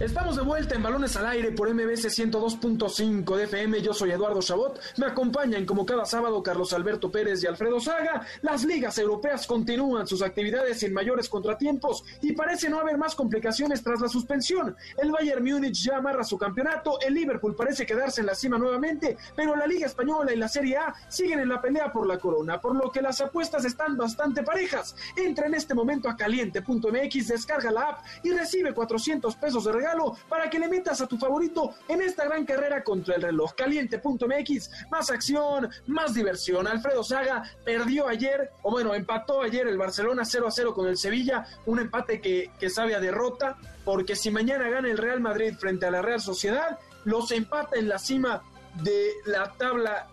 Estamos de vuelta en Balones al Aire por MBC 102.5 de FM. Yo soy Eduardo Chabot. Me acompañan como cada sábado Carlos Alberto Pérez y Alfredo Saga. Las ligas europeas continúan sus actividades sin mayores contratiempos y parece no haber más complicaciones tras la suspensión. El Bayern Múnich ya amarra su campeonato, el Liverpool parece quedarse en la cima nuevamente, pero la Liga Española y la Serie A siguen en la pelea por la corona, por lo que las apuestas están bastante parejas. Entra en este momento a caliente.mx, descarga la app y recibe 400 pesos de regalo para que le metas a tu favorito en esta gran carrera contra el reloj. Caliente.mx, más acción, más diversión. Alfredo Saga perdió ayer, o bueno, empató ayer el Barcelona 0 a 0 con el Sevilla, un empate que, que sabe a derrota, porque si mañana gana el Real Madrid frente a la Real Sociedad, los empata en la cima de la tabla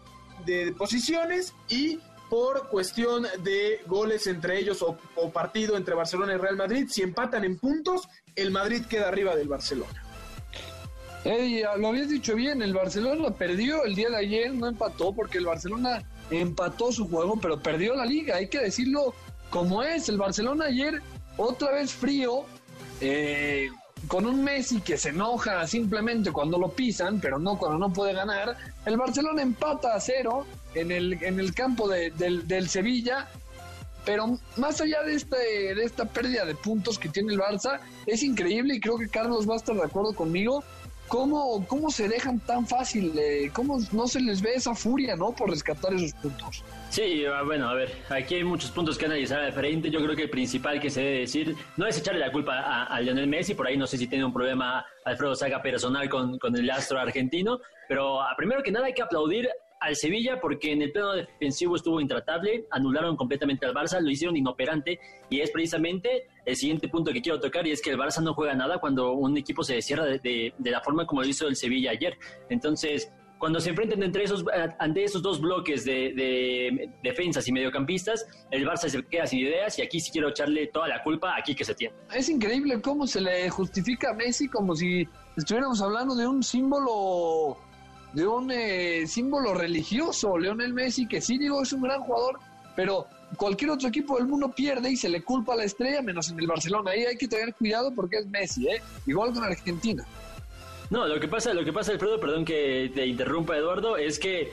de posiciones y por cuestión de goles entre ellos o, partido entre Barcelona y Real Madrid. Si empatan en puntos, el Madrid queda arriba del Barcelona. Hey, lo habías dicho bien, el Barcelona perdió el día de ayer, no empató porque el Barcelona empató su juego, pero perdió la liga, hay que decirlo como es. El Barcelona ayer otra vez frío, eh, con un Messi que se enoja simplemente cuando lo pisan, pero no cuando no puede ganar. El Barcelona empata a cero en el, en el campo de, del, del Sevilla pero más allá de, este, de esta pérdida de puntos que tiene el Barça, es increíble y creo que Carlos va a estar de acuerdo conmigo. ¿Cómo, cómo se dejan tan fácil? Eh, ¿Cómo no se les ve esa furia, no? Por rescatar esos puntos. Sí, bueno, a ver, aquí hay muchos puntos que analizar frente. Yo creo que el principal que se debe decir no es echarle la culpa a, a Lionel Messi. Por ahí no sé si tiene un problema Alfredo Saga personal con, con el astro argentino. Pero primero que nada hay que aplaudir al Sevilla porque en el plano defensivo estuvo intratable, anularon completamente al Barça, lo hicieron inoperante y es precisamente el siguiente punto que quiero tocar y es que el Barça no juega nada cuando un equipo se cierra de, de, la forma como lo hizo el Sevilla ayer. Entonces, cuando se enfrentan entre esos, ante esos dos bloques de, de, defensas y mediocampistas, el Barça se queda sin ideas y aquí sí quiero echarle toda la culpa aquí que se tiene. Es increíble cómo se le justifica a Messi como si estuviéramos hablando de un símbolo de un eh, símbolo religioso, Leonel Messi, que sí digo es un gran jugador, pero cualquier otro equipo del mundo pierde y se le culpa a la estrella, menos en el Barcelona. Ahí hay que tener cuidado porque es Messi, ¿eh? igual con Argentina. No, lo que pasa, lo que pasa, Alfredo, perdón que te interrumpa, Eduardo, es que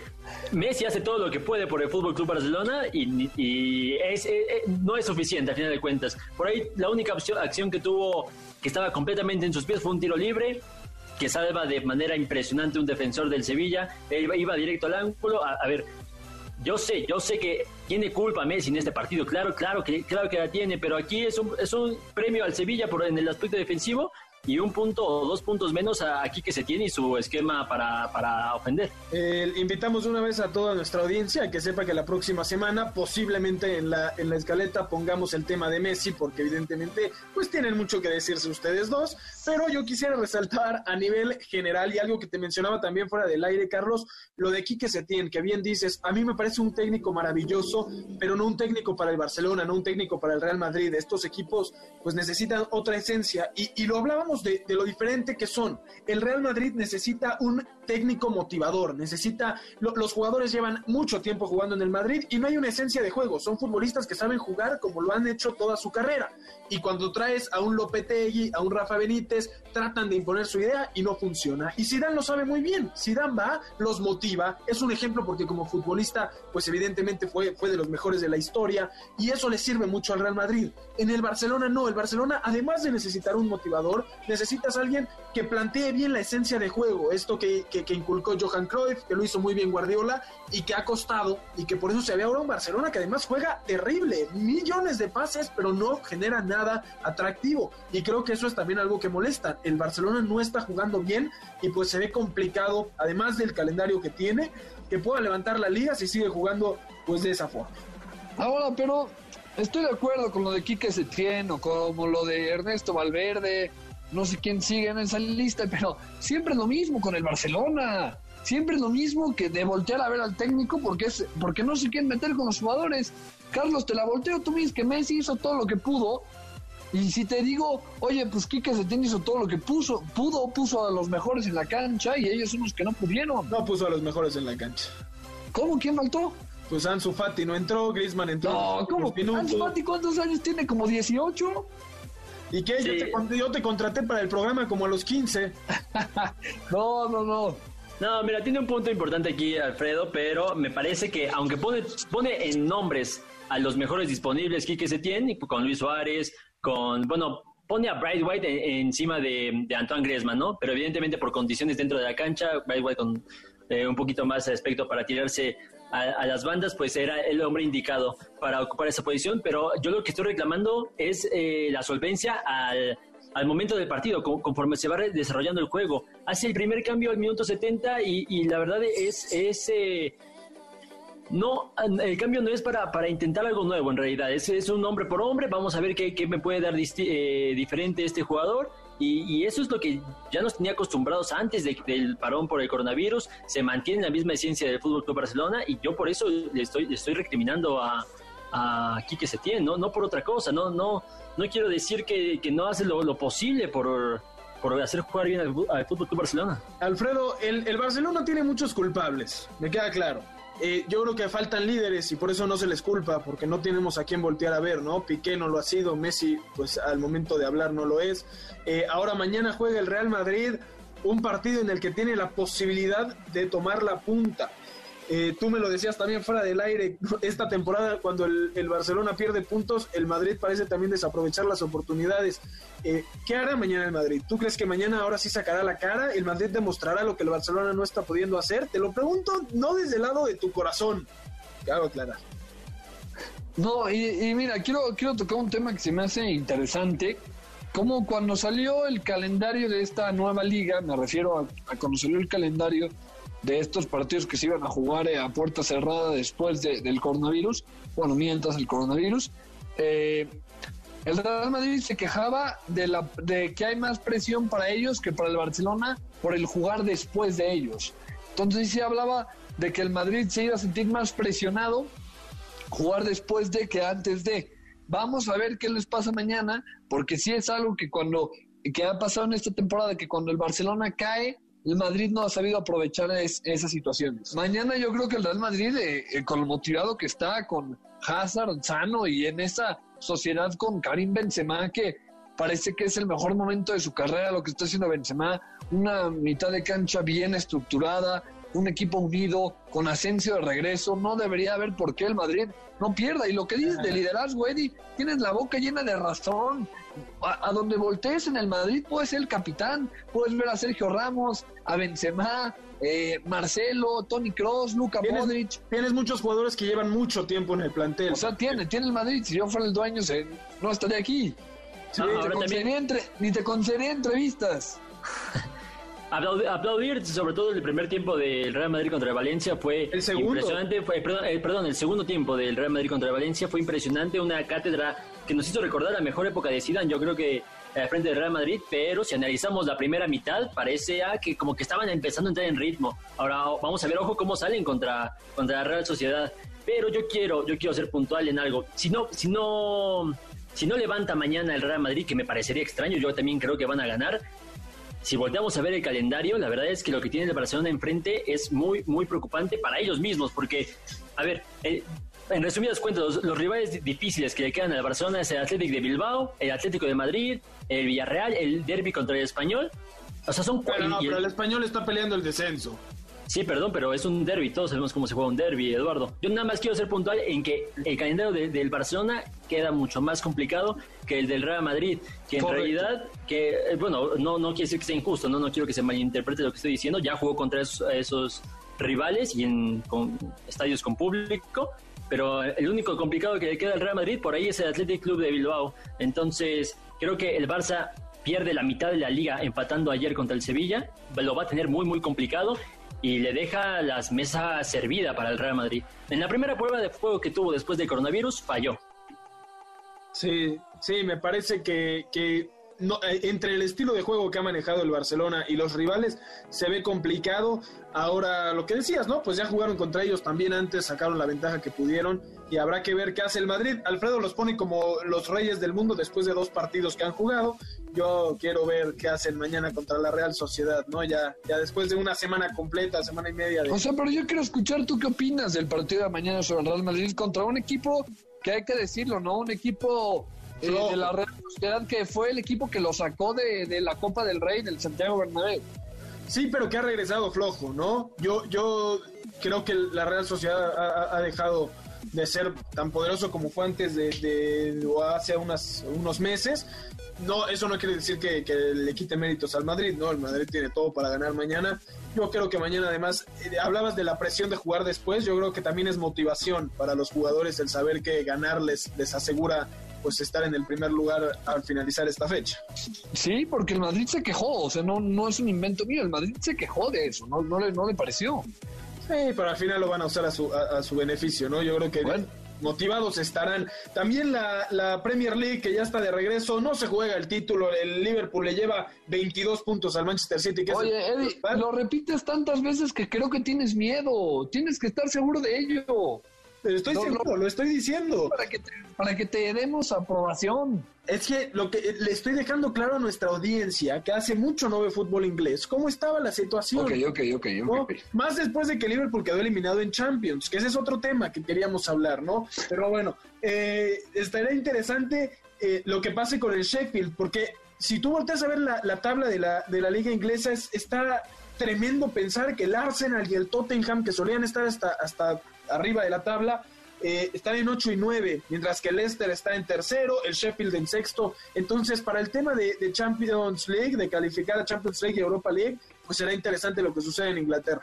Messi hace todo lo que puede por el Fútbol Club Barcelona y, y es, es, no es suficiente a final de cuentas. Por ahí la única opción, acción que tuvo que estaba completamente en sus pies fue un tiro libre que salva de manera impresionante un defensor del Sevilla, iba, iba directo al ángulo. A, a, ver, yo sé, yo sé que tiene culpa Messi en este partido, claro, claro que, claro que la tiene, pero aquí es un, es un premio al Sevilla por en el aspecto defensivo y un punto o dos puntos menos aquí que se tiene y su esquema para, para ofender. Eh, invitamos una vez a toda nuestra audiencia a que sepa que la próxima semana posiblemente en la, en la escaleta pongamos el tema de Messi porque evidentemente pues tienen mucho que decirse ustedes dos, pero yo quisiera resaltar a nivel general y algo que te mencionaba también fuera del aire, Carlos, lo de Quique Setién, que bien dices, a mí me parece un técnico maravilloso, pero no un técnico para el Barcelona, no un técnico para el Real Madrid. Estos equipos pues necesitan otra esencia y, y lo hablábamos de, de, lo diferente que son. El Real Madrid necesita un técnico motivador, necesita, lo, los jugadores llevan mucho tiempo jugando en el Madrid y no hay una esencia de juego, son futbolistas que saben jugar como lo han hecho toda su carrera. Y cuando traes a un Lopetegui, a un Rafa Benítez, tratan de imponer su idea y no funciona. Y Zidane lo sabe muy bien, Zidane va, los motiva, es un ejemplo porque como futbolista, pues evidentemente fue, fue de los mejores de la historia y eso le sirve mucho al Real Madrid. En el Barcelona no, el Barcelona además de necesitar un motivador, necesitas a alguien que plantee bien la esencia de juego, esto que, que, que, inculcó Johan Cruyff, que lo hizo muy bien Guardiola y que ha costado y que por eso se ve ahora un Barcelona que además juega terrible, millones de pases, pero no genera nada atractivo. Y creo que eso es también algo que molesta. El Barcelona no está jugando bien y pues se ve complicado, además del calendario que tiene, que pueda levantar la liga si sigue jugando pues de esa forma. Ahora, pero estoy de acuerdo con lo de Quique Setién o como lo de Ernesto Valverde, no sé quién sigue en esa lista, pero siempre es lo mismo con el Barcelona. Siempre es lo mismo que de voltear a ver al técnico porque, es, porque no se quieren meter con los jugadores. Carlos, te la volteo tú mismo, que Messi hizo todo lo que pudo. Y si te digo, oye, pues Quique Setién hizo todo lo que puso, pudo, puso a los mejores en la cancha y ellos son los que no pudieron. No puso a los mejores en la cancha. ¿Cómo? ¿Quién faltó? Pues Ansu Fati no entró, Griezmann entró. No, ¿cómo? ¿Ansu Fati cuántos años tiene? ¿Como 18? ¿Y qué? Yo, te, yo te contraté para el programa como a los 15. no, no, no. No, mira, tiene un punto importante aquí, Alfredo, pero me parece que aunque pone, pone en nombres a los mejores disponibles que se tiene, con Luis Suárez, con, bueno, pone a Bright White encima de, Antoine Griezmann, ¿no? Pero evidentemente por condiciones dentro de la cancha, Bright White con eh, un poquito más de aspecto para tirarse a, las bandas, pues era el hombre indicado para ocupar esa posición, pero yo lo que estoy reclamando es eh, la solvencia al, al momento del partido, conforme se va desarrollando el juego. Hace el primer cambio al minuto 70 y, la verdad es... es eh, no, el cambio no es para, para intentar algo nuevo en realidad, es, es un hombre por hombre, vamos a ver qué, qué me puede dar eh, diferente este jugador y, eso es lo que ya nos tenía acostumbrados antes del parón por el coronavirus. Se mantiene la misma esencia del Fútbol Club Barcelona y yo por eso le estoy, le estoy recriminando a, a Quique Setién, ¿no? no por otra cosa. No, no, no quiero decir que, que no hace lo, lo posible por, por hacer jugar bien al, Fútbol Club Barcelona. Alfredo, el, el Barcelona tiene muchos culpables, me queda claro. Eh, yo creo que faltan líderes y por eso no se les culpa, porque no tenemos a quién voltear a ver, ¿no? Piqué no lo ha sido, Messi, pues al momento de hablar no lo es. Eh, ahora mañana juega el Real Madrid, un partido en el que tiene la posibilidad de tomar la punta. Eh, tú me lo decías también fuera del aire, esta temporada cuando el, Barcelona pierde puntos, el Madrid parece también desaprovechar las oportunidades. Eh, ¿Qué hará mañana el Madrid? ¿Tú crees que mañana ahora sí sacará la cara? ¿El Madrid demostrará lo que el Barcelona no está pudiendo hacer? Te lo pregunto no desde el lado de tu corazón. Claro, Clara. No, y, mira, quiero, quiero tocar un tema que se me hace interesante. Como cuando salió el calendario de esta nueva liga, me refiero a cuando salió el calendario de estos partidos que se iban a jugar eh, a puerta cerrada después del coronavirus, bueno, mientras el coronavirus, eh, el Real Madrid se quejaba de, la, de que hay más presión para ellos que para el Barcelona por el jugar después de ellos. Entonces se hablaba de que el Madrid se iba a sentir más presionado jugar después de que antes de. Vamos a ver qué les pasa mañana, porque sí es algo que cuando que ha pasado en esta temporada, que cuando el Barcelona cae, el Madrid no ha sabido aprovechar esas situaciones. Mañana yo creo que el Real Madrid, eh, eh, con lo motivado que está, con Hazard, Sano y en esa sociedad con Karim Benzema, que parece que es el mejor momento de su carrera, lo que está haciendo Benzema, una mitad de cancha bien estructurada, un equipo unido, con Asensio de regreso, no debería haber por qué el Madrid no pierda. Y lo que dices de liderazgo, Eddie, tienes la boca llena de razón. A, donde voltees en el Madrid puedes ser el capitán, puedes ver a Sergio Ramos, a Benzema, eh, Marcelo, Tony Cross, Luca Modric. Tienes muchos jugadores que llevan mucho tiempo en el plantel. O sea, tiene, tiene el Madrid. Si yo fuera el dueño, no estaría aquí. ni te concedería entrevistas. Aplaudir, sobre todo el primer tiempo del Real Madrid contra Valencia fue impresionante. Fue, eh, perdón, el segundo tiempo del Real Madrid contra Valencia fue impresionante. Una cátedra que nos hizo recordar la mejor época de Zidane. Yo creo que al frente del Real Madrid, pero si analizamos la primera mitad, parece que como que estaban empezando a entrar en ritmo. Ahora vamos a ver, ojo, cómo salen contra, contra la Real Sociedad. Pero yo quiero, yo quiero ser puntual en algo. Si no, si no, si no levanta mañana el Real Madrid, que me parecería extraño, yo también creo que van a ganar si volteamos a ver el calendario, la verdad es que lo que tiene el Barcelona enfrente es muy, muy preocupante para ellos mismos, porque, a ver, eh, en resumidas cuentas, los, rivales difíciles que le quedan al Barcelona es el Atlético de Bilbao, el Atlético de Madrid, el Villarreal, el Derby contra el Español. O sea, son pero, no, pero el Español está peleando el descenso. Sí, perdón, pero es un derby, todos sabemos cómo se juega un derby, Eduardo. Yo nada más quiero ser puntual en que el calendario del Barcelona queda mucho más complicado que el del Real Madrid, que en realidad, que eh, bueno, no, no quiere decir que sea injusto, no, no quiero que se malinterprete lo que estoy diciendo, ya jugó contra esos, rivales y en con estadios con público, pero el único complicado que le queda al Real Madrid por ahí es el Athletic Club de Bilbao. Entonces, creo que el Barça pierde la mitad de la liga empatando ayer contra el Sevilla, lo va a tener muy muy complicado y le deja las mesas servida para el Real Madrid. En la primera prueba de fuego que tuvo después del coronavirus, falló. Sí, sí, me parece que, que no, eh, entre el estilo de juego que ha manejado el Barcelona y los rivales se ve complicado. Ahora, lo que decías, ¿no? Pues ya jugaron contra ellos también antes, sacaron la ventaja que pudieron y habrá que ver qué hace el Madrid. Alfredo los pone como los reyes del mundo después de dos partidos que han jugado. Yo quiero ver qué hacen mañana contra la Real Sociedad, ¿no? Ya, ya después de una semana completa, semana y media de... O sea, pero yo quiero escuchar tú qué opinas del partido de mañana sobre el Real Madrid contra un equipo que hay que decirlo, ¿no? Un equipo eh, de la Real Sociedad que fue el equipo que lo sacó de, de la Copa del Rey del Santiago Bernabéu. Sí, pero que ha regresado flojo, ¿no? Yo, yo creo que la Real Sociedad ha, ha dejado de ser tan poderoso como fue antes de, o hace unas, unos meses. No, eso no quiere decir que, que, le quite méritos al Madrid, ¿no? El Madrid tiene todo para ganar mañana. Yo creo que mañana además, eh, hablabas de la presión de jugar después, yo creo que también es motivación para los jugadores el saber que ganarles les asegura pues estar en el primer lugar al finalizar esta fecha. Sí, porque el Madrid se quejó, o sea, no, no es un invento mío, el Madrid se quejó de eso, no, no, le, no le pareció. Sí, pero al final lo van a usar a su, a, a su beneficio, ¿no? Yo creo que bueno. motivados estarán. También la, la, Premier League, que ya está de regreso, no se juega el título, el Liverpool le lleva 22 puntos al Manchester City. Que Oye, Eddie, lo repites tantas veces que creo que tienes miedo, tienes que estar seguro de ello. Pero estoy no, seguro, no, lo estoy diciendo. Para que, te, para que te demos aprobación. Es que lo que le estoy dejando claro a nuestra audiencia, que hace mucho no ve fútbol inglés, cómo estaba la situación. Ok, ok, ok. okay. ¿no? Más después de que Liverpool quedó eliminado en Champions, que ese es otro tema que queríamos hablar, ¿no? Pero bueno, eh, estaría interesante eh, lo que pase con el Sheffield, porque si tú volteas a ver la, la tabla de la, de la liga inglesa, es, está tremendo pensar que el Arsenal y el Tottenham, que solían estar hasta, hasta arriba de la tabla, eh, están en 8 y 9, mientras que Leicester está en tercero, el Sheffield en sexto. Entonces, para el tema de, Champions League, de calificar a Champions League y Europa League, pues será interesante lo que sucede en Inglaterra.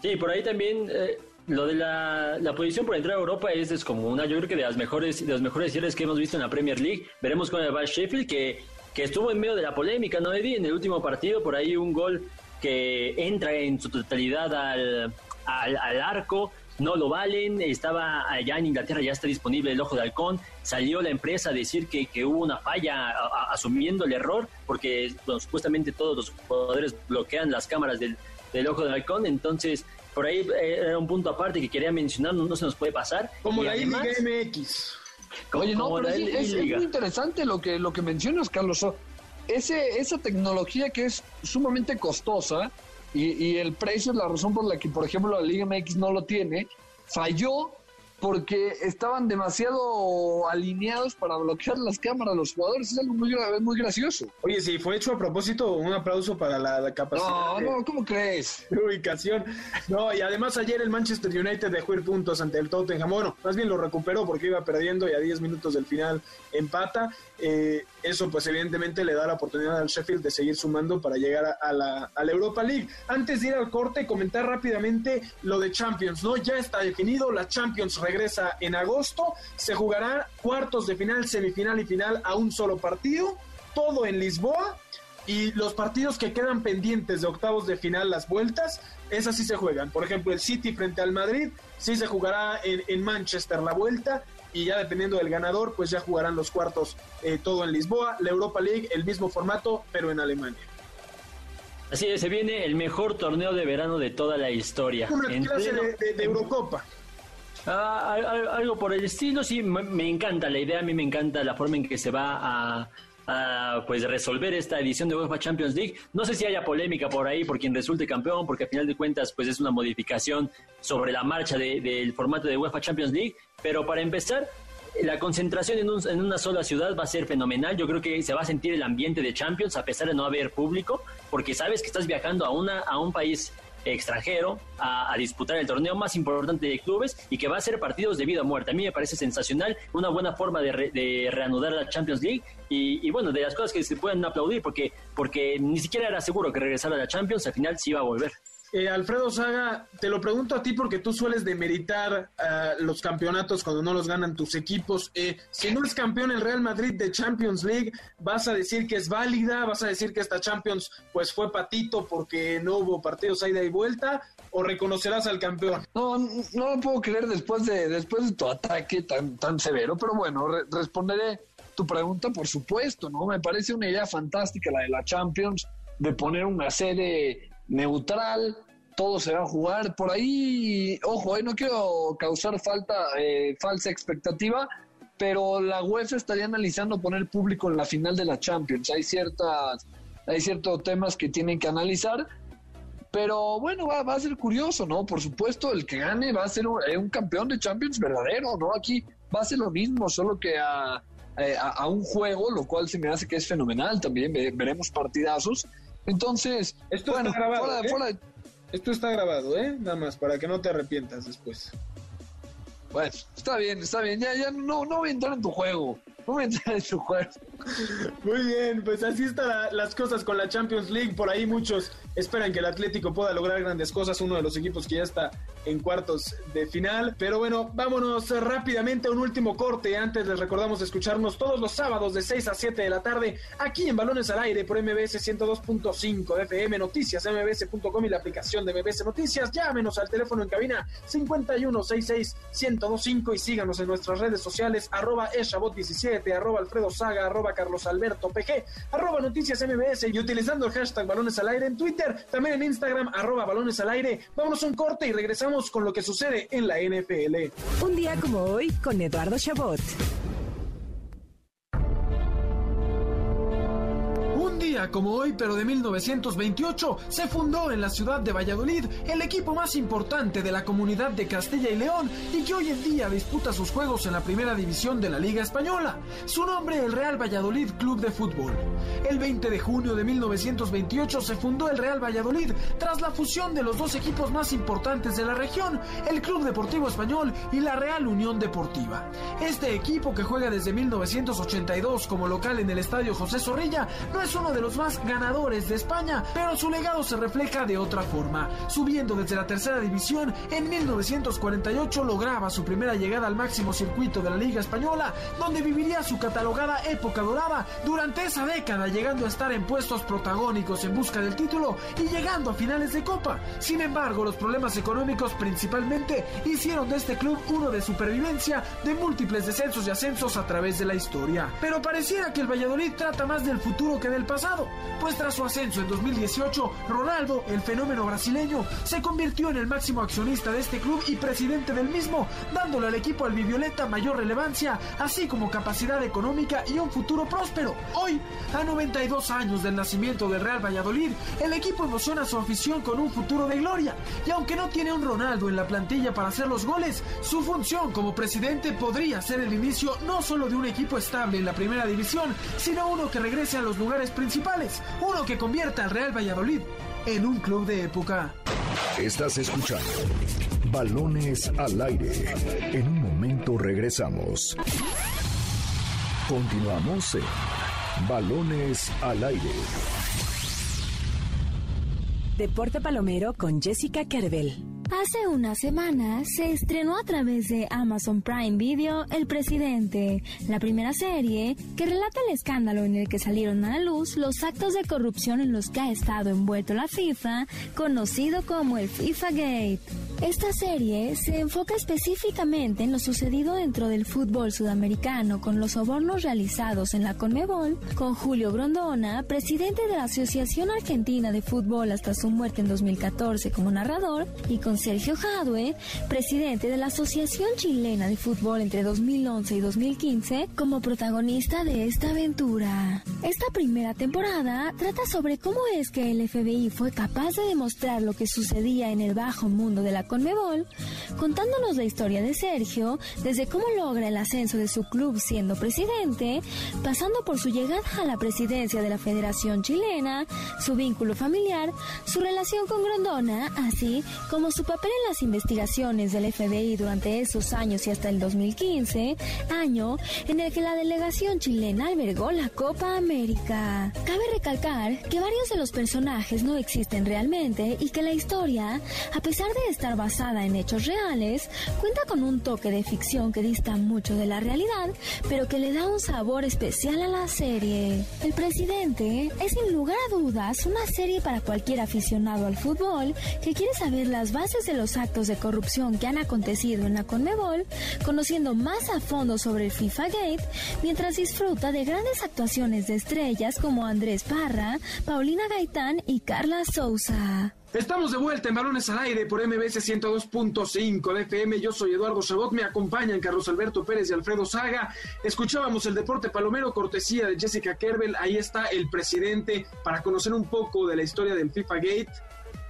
Sí, por ahí también eh, lo de la, la, posición por entrar a Europa es descomunal. Yo creo que de las mejores de las mejores cierres que hemos visto en la Premier League, veremos va el Sheffield, que, que estuvo en medio de la polémica, ¿no, Eddie? En el último partido, por ahí un gol que entra en su totalidad al, al, al arco no lo valen, estaba allá en Inglaterra, ya está disponible el ojo de halcón, salió la empresa a decir que, que hubo una falla a, a, asumiendo el error, porque bueno, supuestamente todos los jugadores bloquean las cámaras del, del ojo de halcón, entonces por ahí era un punto aparte que quería mencionar, no, no se nos puede pasar. Como y la además, MX. Oye, no, pero es, es, es, muy interesante lo que, lo que mencionas, Carlos. Ese, esa tecnología que es sumamente costosa, y, y, el precio es la razón por la que, por ejemplo, la Liga MX no lo tiene, falló porque estaban demasiado alineados para bloquear las cámaras los jugadores. Es algo muy, muy gracioso. Oye, si fue hecho a propósito, un aplauso para la, la capacidad. No, no, ¿cómo crees? De ubicación. No, y además ayer el Manchester United dejó ir puntos ante el Tottenham. Bueno, más bien lo recuperó porque iba perdiendo y a 10 minutos del final empata. Eh, eso pues evidentemente le da la oportunidad al Sheffield de seguir sumando para llegar a, la, a, la, Europa League. Antes de ir al corte, comentar rápidamente lo de Champions, ¿no? Ya está definido, la Champions regresa en agosto, se jugará cuartos de final, semifinal y final a un solo partido, todo en Lisboa. Y los partidos que quedan pendientes de octavos de final, las vueltas, esas sí se juegan. Por ejemplo, el City frente al Madrid, sí se jugará en, en Manchester la vuelta y ya dependiendo del ganador, pues ya jugarán los cuartos eh, todo en Lisboa. La Europa League, el mismo formato, pero en Alemania. Así es, se viene el mejor torneo de verano de toda la historia. Una clase de, de, de, Eurocopa. Ah, algo por el estilo, sí, me, encanta la idea, a mí me encanta la forma en que se va a, a pues resolver esta edición de UEFA Champions League. No sé si haya polémica por ahí por quien resulte campeón, porque a final de cuentas pues es una modificación sobre la marcha de, del formato de UEFA Champions League, pero para empezar, la concentración en, en, una sola ciudad va a ser fenomenal. Yo creo que se va a sentir el ambiente de Champions a pesar de no haber público, porque sabes que estás viajando a, una, a un país extranjero a, a, disputar el torneo más importante de clubes y que va a ser partidos de vida o muerte. A mí me parece sensacional, una buena forma de, re, de reanudar la Champions League y, y, bueno, de las cosas que se pueden aplaudir porque, porque ni siquiera era seguro que regresara a la Champions, al final sí iba a volver. Eh, Alfredo Saga, te lo pregunto a ti porque tú sueles demeritar uh, los campeonatos cuando no los ganan tus equipos. Eh, si no es campeón el Real Madrid de Champions League, ¿vas a decir que es válida? ¿Vas a decir que esta Champions pues fue patito porque no hubo partidos ida y vuelta? ¿O reconocerás al campeón? No, no lo puedo creer después de, después de tu ataque tan, tan severo, pero bueno, re responderé tu pregunta, por supuesto, ¿no? Me parece una idea fantástica la de la Champions, de poner una sede neutral, todo se va a jugar por ahí. Ojo, eh, no quiero causar falta, eh, falsa expectativa, pero la UEFA estaría analizando poner público en la final de la Champions. Hay ciertas, hay ciertos temas que tienen que analizar. Pero bueno, va, a ser curioso, ¿no? Por supuesto, el que gane va a ser un, un campeón de Champions verdadero, ¿no? Aquí va a ser lo mismo, solo que a, eh, a, un juego, lo cual se me hace que es fenomenal también, veremos partidazos. Entonces, esto bueno, está grabado. Fuera, ¿eh? fuera... Esto está grabado, ¿eh? Nada más, para que no te arrepientas después. Bueno, está bien, está bien. Ya, ya no, no voy a entrar en tu juego. Muy bien, pues así están la, las cosas con la Champions League. Por ahí muchos esperan que el Atlético pueda lograr grandes cosas, uno de los equipos que ya está en cuartos de final. Pero bueno, vámonos rápidamente a un último corte. Antes les recordamos escucharnos todos los sábados de 6 a 7 de la tarde aquí en Balones al Aire por MBS 102.5 FM Noticias, mbs.com y la aplicación de MBS Noticias. Llámenos al teléfono en cabina 5166-1025 y síganos en nuestras redes sociales arroba eshabot17, arroba alfredo saga, arroba carlos alberto pg, arroba noticias MBS y utilizando el hashtag Balones al Aire en Twitter también en Instagram, arroba balones al aire. Vámonos a un corte y regresamos con lo que sucede en la NFL. Un día como hoy con Eduardo Chabot. Un día como hoy, pero de 1928, se fundó en la ciudad de Valladolid el equipo más importante de la comunidad de Castilla y León y que hoy en día disputa sus juegos en la primera división de la Liga Española. Su nombre, el Real Valladolid Club de Fútbol. El 20 de junio de 1928 se fundó el Real Valladolid tras la fusión de los dos equipos más importantes de la región, el Club Deportivo Español y la Real Unión Deportiva. Este equipo que juega desde 1982 como local en el Estadio José Zorrilla no es uno de los más ganadores de España, pero su legado se refleja de otra forma. Subiendo desde la tercera división, en 1948 lograba su primera llegada al máximo circuito de la Liga Española, donde viviría su catalogada época dorada durante esa década, llegando a estar en puestos protagónicos en busca del título y llegando a finales de Copa. Sin embargo, los problemas económicos principalmente hicieron de este club uno de supervivencia de múltiples descensos y ascensos a través de la historia. Pero pareciera que el Valladolid trata más del futuro que del pasado, pues tras su ascenso en 2018, Ronaldo, el fenómeno brasileño, se convirtió en el máximo accionista de este club y presidente del mismo, dándole al equipo albivioleta mayor relevancia, así como capacidad económica y un futuro próspero. Hoy, a 92 años del nacimiento del Real Valladolid, el equipo emociona a su afición con un futuro de gloria, y aunque no tiene un Ronaldo en la plantilla para hacer los goles, su función como presidente podría ser el inicio no solo de un equipo estable en la primera división, sino uno que regrese a los lugares uno que convierta al Real Valladolid en un club de época. Estás escuchando Balones al aire. En un momento regresamos. Continuamos en Balones al aire. Deporte Palomero con Jessica Kerbel. Hace unas semanas se estrenó a través de Amazon Prime Video El Presidente, la primera serie que relata el escándalo en el que salieron a la luz los actos de corrupción en los que ha estado envuelto la FIFA, conocido como el FIFA Gate. Esta serie se enfoca específicamente en lo sucedido dentro del fútbol sudamericano con los sobornos realizados en la Conmebol, con Julio Grondona, presidente de la Asociación Argentina de Fútbol hasta su muerte en 2014 como narrador, y con Sergio Jadue, presidente de la Asociación Chilena de Fútbol entre 2011 y 2015, como protagonista de esta aventura. Esta primera temporada trata sobre cómo es que el FBI fue capaz de demostrar lo que sucedía en el bajo mundo de la Conmebol, contándonos la historia de Sergio, desde cómo logra el ascenso de su club siendo presidente, pasando por su llegada a la presidencia de la Federación Chilena, su vínculo familiar, su relación con Grondona, así como su papel en las investigaciones del FBI durante esos años y hasta el 2015, año en el que la delegación chilena albergó la Copa América. Cabe recalcar que varios de los personajes no existen realmente y que la historia, a pesar de estar basada en hechos reales, cuenta con un toque de ficción que dista mucho de la realidad, pero que le da un sabor especial a la serie. El presidente es sin lugar a dudas una serie para cualquier aficionado al fútbol que quiere saber las bases de los actos de corrupción que han acontecido en la Conmebol, conociendo más a fondo sobre el FIFA Gate, mientras disfruta de grandes actuaciones de estrellas como Andrés Parra, Paulina Gaitán y Carla Souza. Estamos de vuelta en Balones al Aire por MBS 102.5 de FM. Yo soy Eduardo Sabot. Me acompañan Carlos Alberto Pérez y Alfredo Saga. Escuchábamos el deporte palomero, cortesía de Jessica Kerbel. Ahí está el presidente para conocer un poco de la historia del FIFA Gate,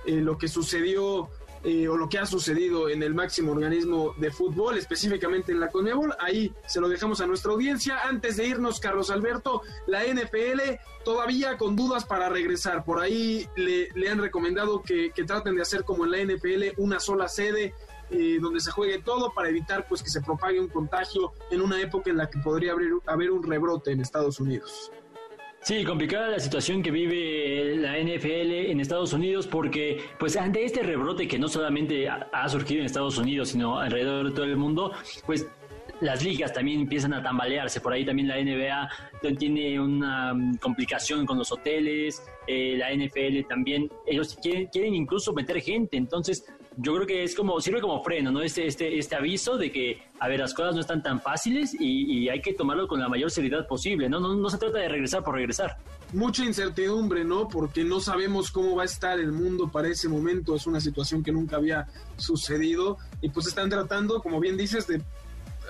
eh, lo que sucedió eh, o lo que ha sucedido en el máximo organismo de fútbol, específicamente en la Conmebol. Ahí se lo dejamos a nuestra audiencia. Antes de irnos, Carlos Alberto, la NFL todavía con dudas para regresar. Por ahí le, le han recomendado que, que, traten de hacer como en la NFL una sola sede. Eh, donde se juegue todo para evitar pues que se propague un contagio en una época en la que podría haber, haber un rebrote en Estados Unidos. Sí, complicada la situación que vive la NFL en Estados Unidos porque, pues, ante este rebrote que no solamente ha surgido en Estados Unidos, sino alrededor de todo el mundo, pues las ligas también empiezan a tambalearse. Por ahí también la NBA tiene una complicación con los hoteles, eh, la NFL también, ellos quieren, quieren incluso meter gente. Entonces, yo creo que es como, sirve como freno, ¿no? Este, este, este aviso de que, a ver, las cosas no están tan fáciles y, y hay que tomarlo con la mayor seriedad posible, ¿no? ¿no? No se trata de regresar por regresar. Mucha incertidumbre, ¿no? Porque no sabemos cómo va a estar el mundo para ese momento. Es una situación que nunca había sucedido. Y pues están tratando, como bien dices, de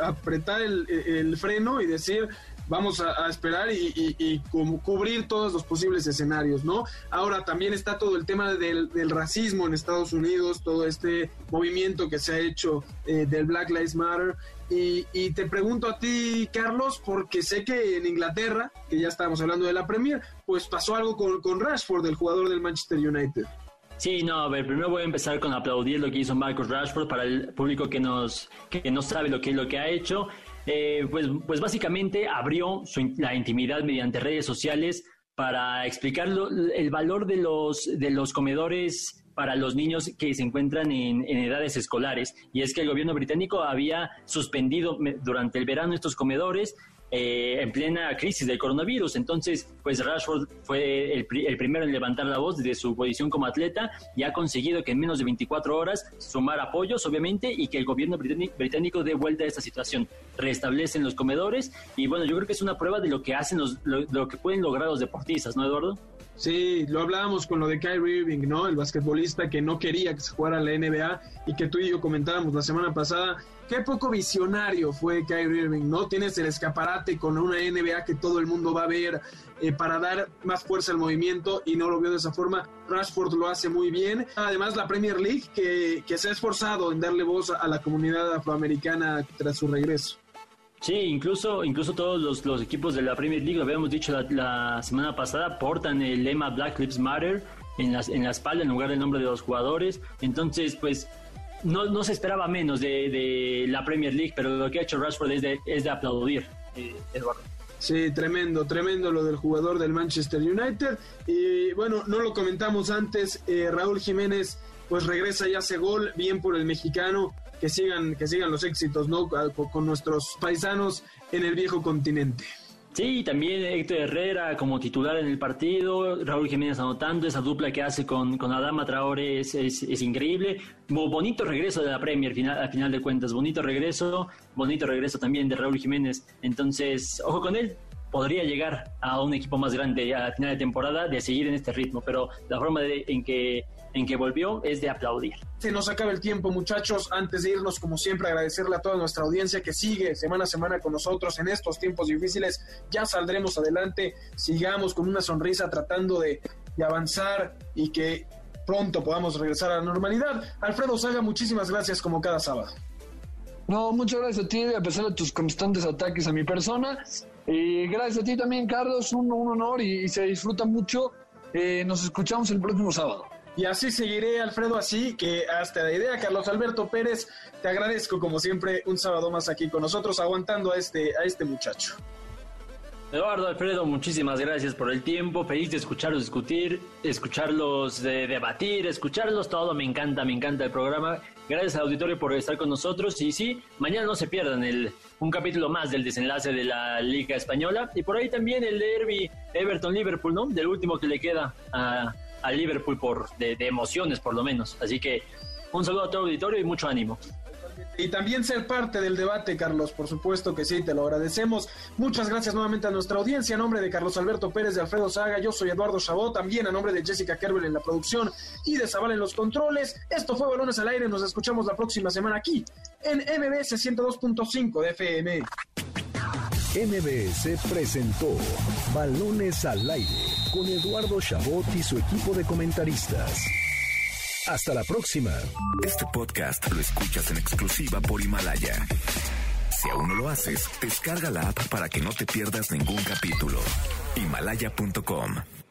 apretar el, el freno y decir, vamos a, esperar y, y, y, cubrir todos los posibles escenarios, ¿no? Ahora también está todo el tema del, del racismo en Estados Unidos, todo este movimiento que se ha hecho eh, del Black Lives Matter. Y, y, te pregunto a ti, Carlos, porque sé que en Inglaterra, que ya estábamos hablando de la Premier, pues pasó algo con, con Rashford, el jugador del Manchester United. Sí, no, a ver, primero voy a empezar con aplaudir lo que hizo Marcus Rashford para el público que nos que no sabe lo que lo que ha hecho. Eh, pues, pues básicamente abrió su, la intimidad mediante redes sociales para explicar el valor de los, de los comedores para los niños que se encuentran en, en, edades escolares. Y es que el gobierno británico había suspendido durante el verano estos comedores eh, en plena crisis del coronavirus. Entonces, pues Rashford fue el, el, primero en levantar la voz desde su posición como atleta y ha conseguido que en menos de 24 horas sumar apoyos, obviamente, y que el gobierno británico dé vuelta a esta situación. Restablecen los comedores y bueno, yo creo que es una prueba de lo que hacen los, lo, lo que pueden lograr los deportistas, ¿no, Eduardo? Sí, lo hablábamos con lo de Kyrie Irving, ¿no? El basquetbolista que no quería que se jugara la NBA y que tú y yo comentábamos la semana pasada. Qué poco visionario fue Kyrie Irving, ¿no? Tienes el escaparate con una NBA que todo el mundo va a ver eh, para dar más fuerza al movimiento y no lo vio de esa forma. Rashford lo hace muy bien. Además, la Premier League que, que se ha esforzado en darle voz a la comunidad afroamericana tras su regreso. Sí, incluso, incluso todos los, los, equipos de la Premier League, lo habíamos dicho la, semana pasada, portan el lema Black Lives Matter en, las, en la espalda en lugar del nombre de los jugadores. Entonces, pues no, no se esperaba menos de, de, la Premier League, pero lo que ha hecho Rashford es de, es de aplaudir, eh, Eduardo. Sí, tremendo, tremendo lo del jugador del Manchester United. Y bueno, no lo comentamos antes, eh, Raúl Jiménez pues regresa y hace gol, bien por el mexicano, que sigan, que sigan los éxitos, ¿no? Con nuestros paisanos en el viejo continente. Sí, también Héctor Herrera como titular en el partido, Raúl Jiménez anotando, esa dupla que hace con, con Adama Traore es, es, increíble. Bonito regreso de la Premier final, al final de cuentas, bonito regreso, bonito regreso también de Raúl Jiménez. Entonces, ojo con él, podría llegar a un equipo más grande a final de temporada de seguir en este ritmo, pero la forma en que en que volvió es de aplaudir. Se nos acaba el tiempo, muchachos. Antes de irnos, como siempre, agradecerle a toda nuestra audiencia que sigue semana a semana con nosotros en estos tiempos difíciles. Ya saldremos adelante, sigamos con una sonrisa tratando de, de avanzar y que pronto podamos regresar a la normalidad. Alfredo Saga, muchísimas gracias como cada sábado. No, muchas gracias a ti, a pesar de tus constantes ataques a mi persona. Y gracias a ti también, Carlos, un, un honor y, y se disfruta mucho. Eh, nos escuchamos el próximo sábado. Y así seguiré, Alfredo, así que hasta la idea, Carlos Alberto Pérez, te agradezco como siempre un sábado más aquí con nosotros, aguantando a este, a este muchacho. Eduardo, Alfredo, muchísimas gracias por el tiempo. Feliz de escucharlos discutir, escucharlos de debatir, escucharlos todo. Me encanta, me encanta el programa. Gracias al auditorio por estar con nosotros. Y sí, mañana no se pierdan el, un capítulo más del desenlace de la Liga Española. Y por ahí también el derby Everton-Liverpool, ¿no? Del último que le queda a, a Liverpool por, de, emociones, por lo menos. Así que un saludo a todo auditorio y mucho ánimo. Y también ser parte del debate, Carlos, por supuesto que sí, te lo agradecemos. Muchas gracias nuevamente a nuestra audiencia. A nombre de Carlos Alberto Pérez, de Alfredo Saga, yo soy Eduardo Chabot, también a nombre de Jessica Kerber en la producción y de Zaval en los controles. Esto fue Balones al Aire, nos escuchamos la próxima semana aquí en MBS 102.5 de FM. MBS presentó Balones al Aire con Eduardo Chabot y su equipo de comentaristas. Hasta la próxima. Este podcast lo escuchas en exclusiva por Himalaya. Si aún no lo haces, descarga la app para que no te pierdas ningún capítulo. Himalaya.com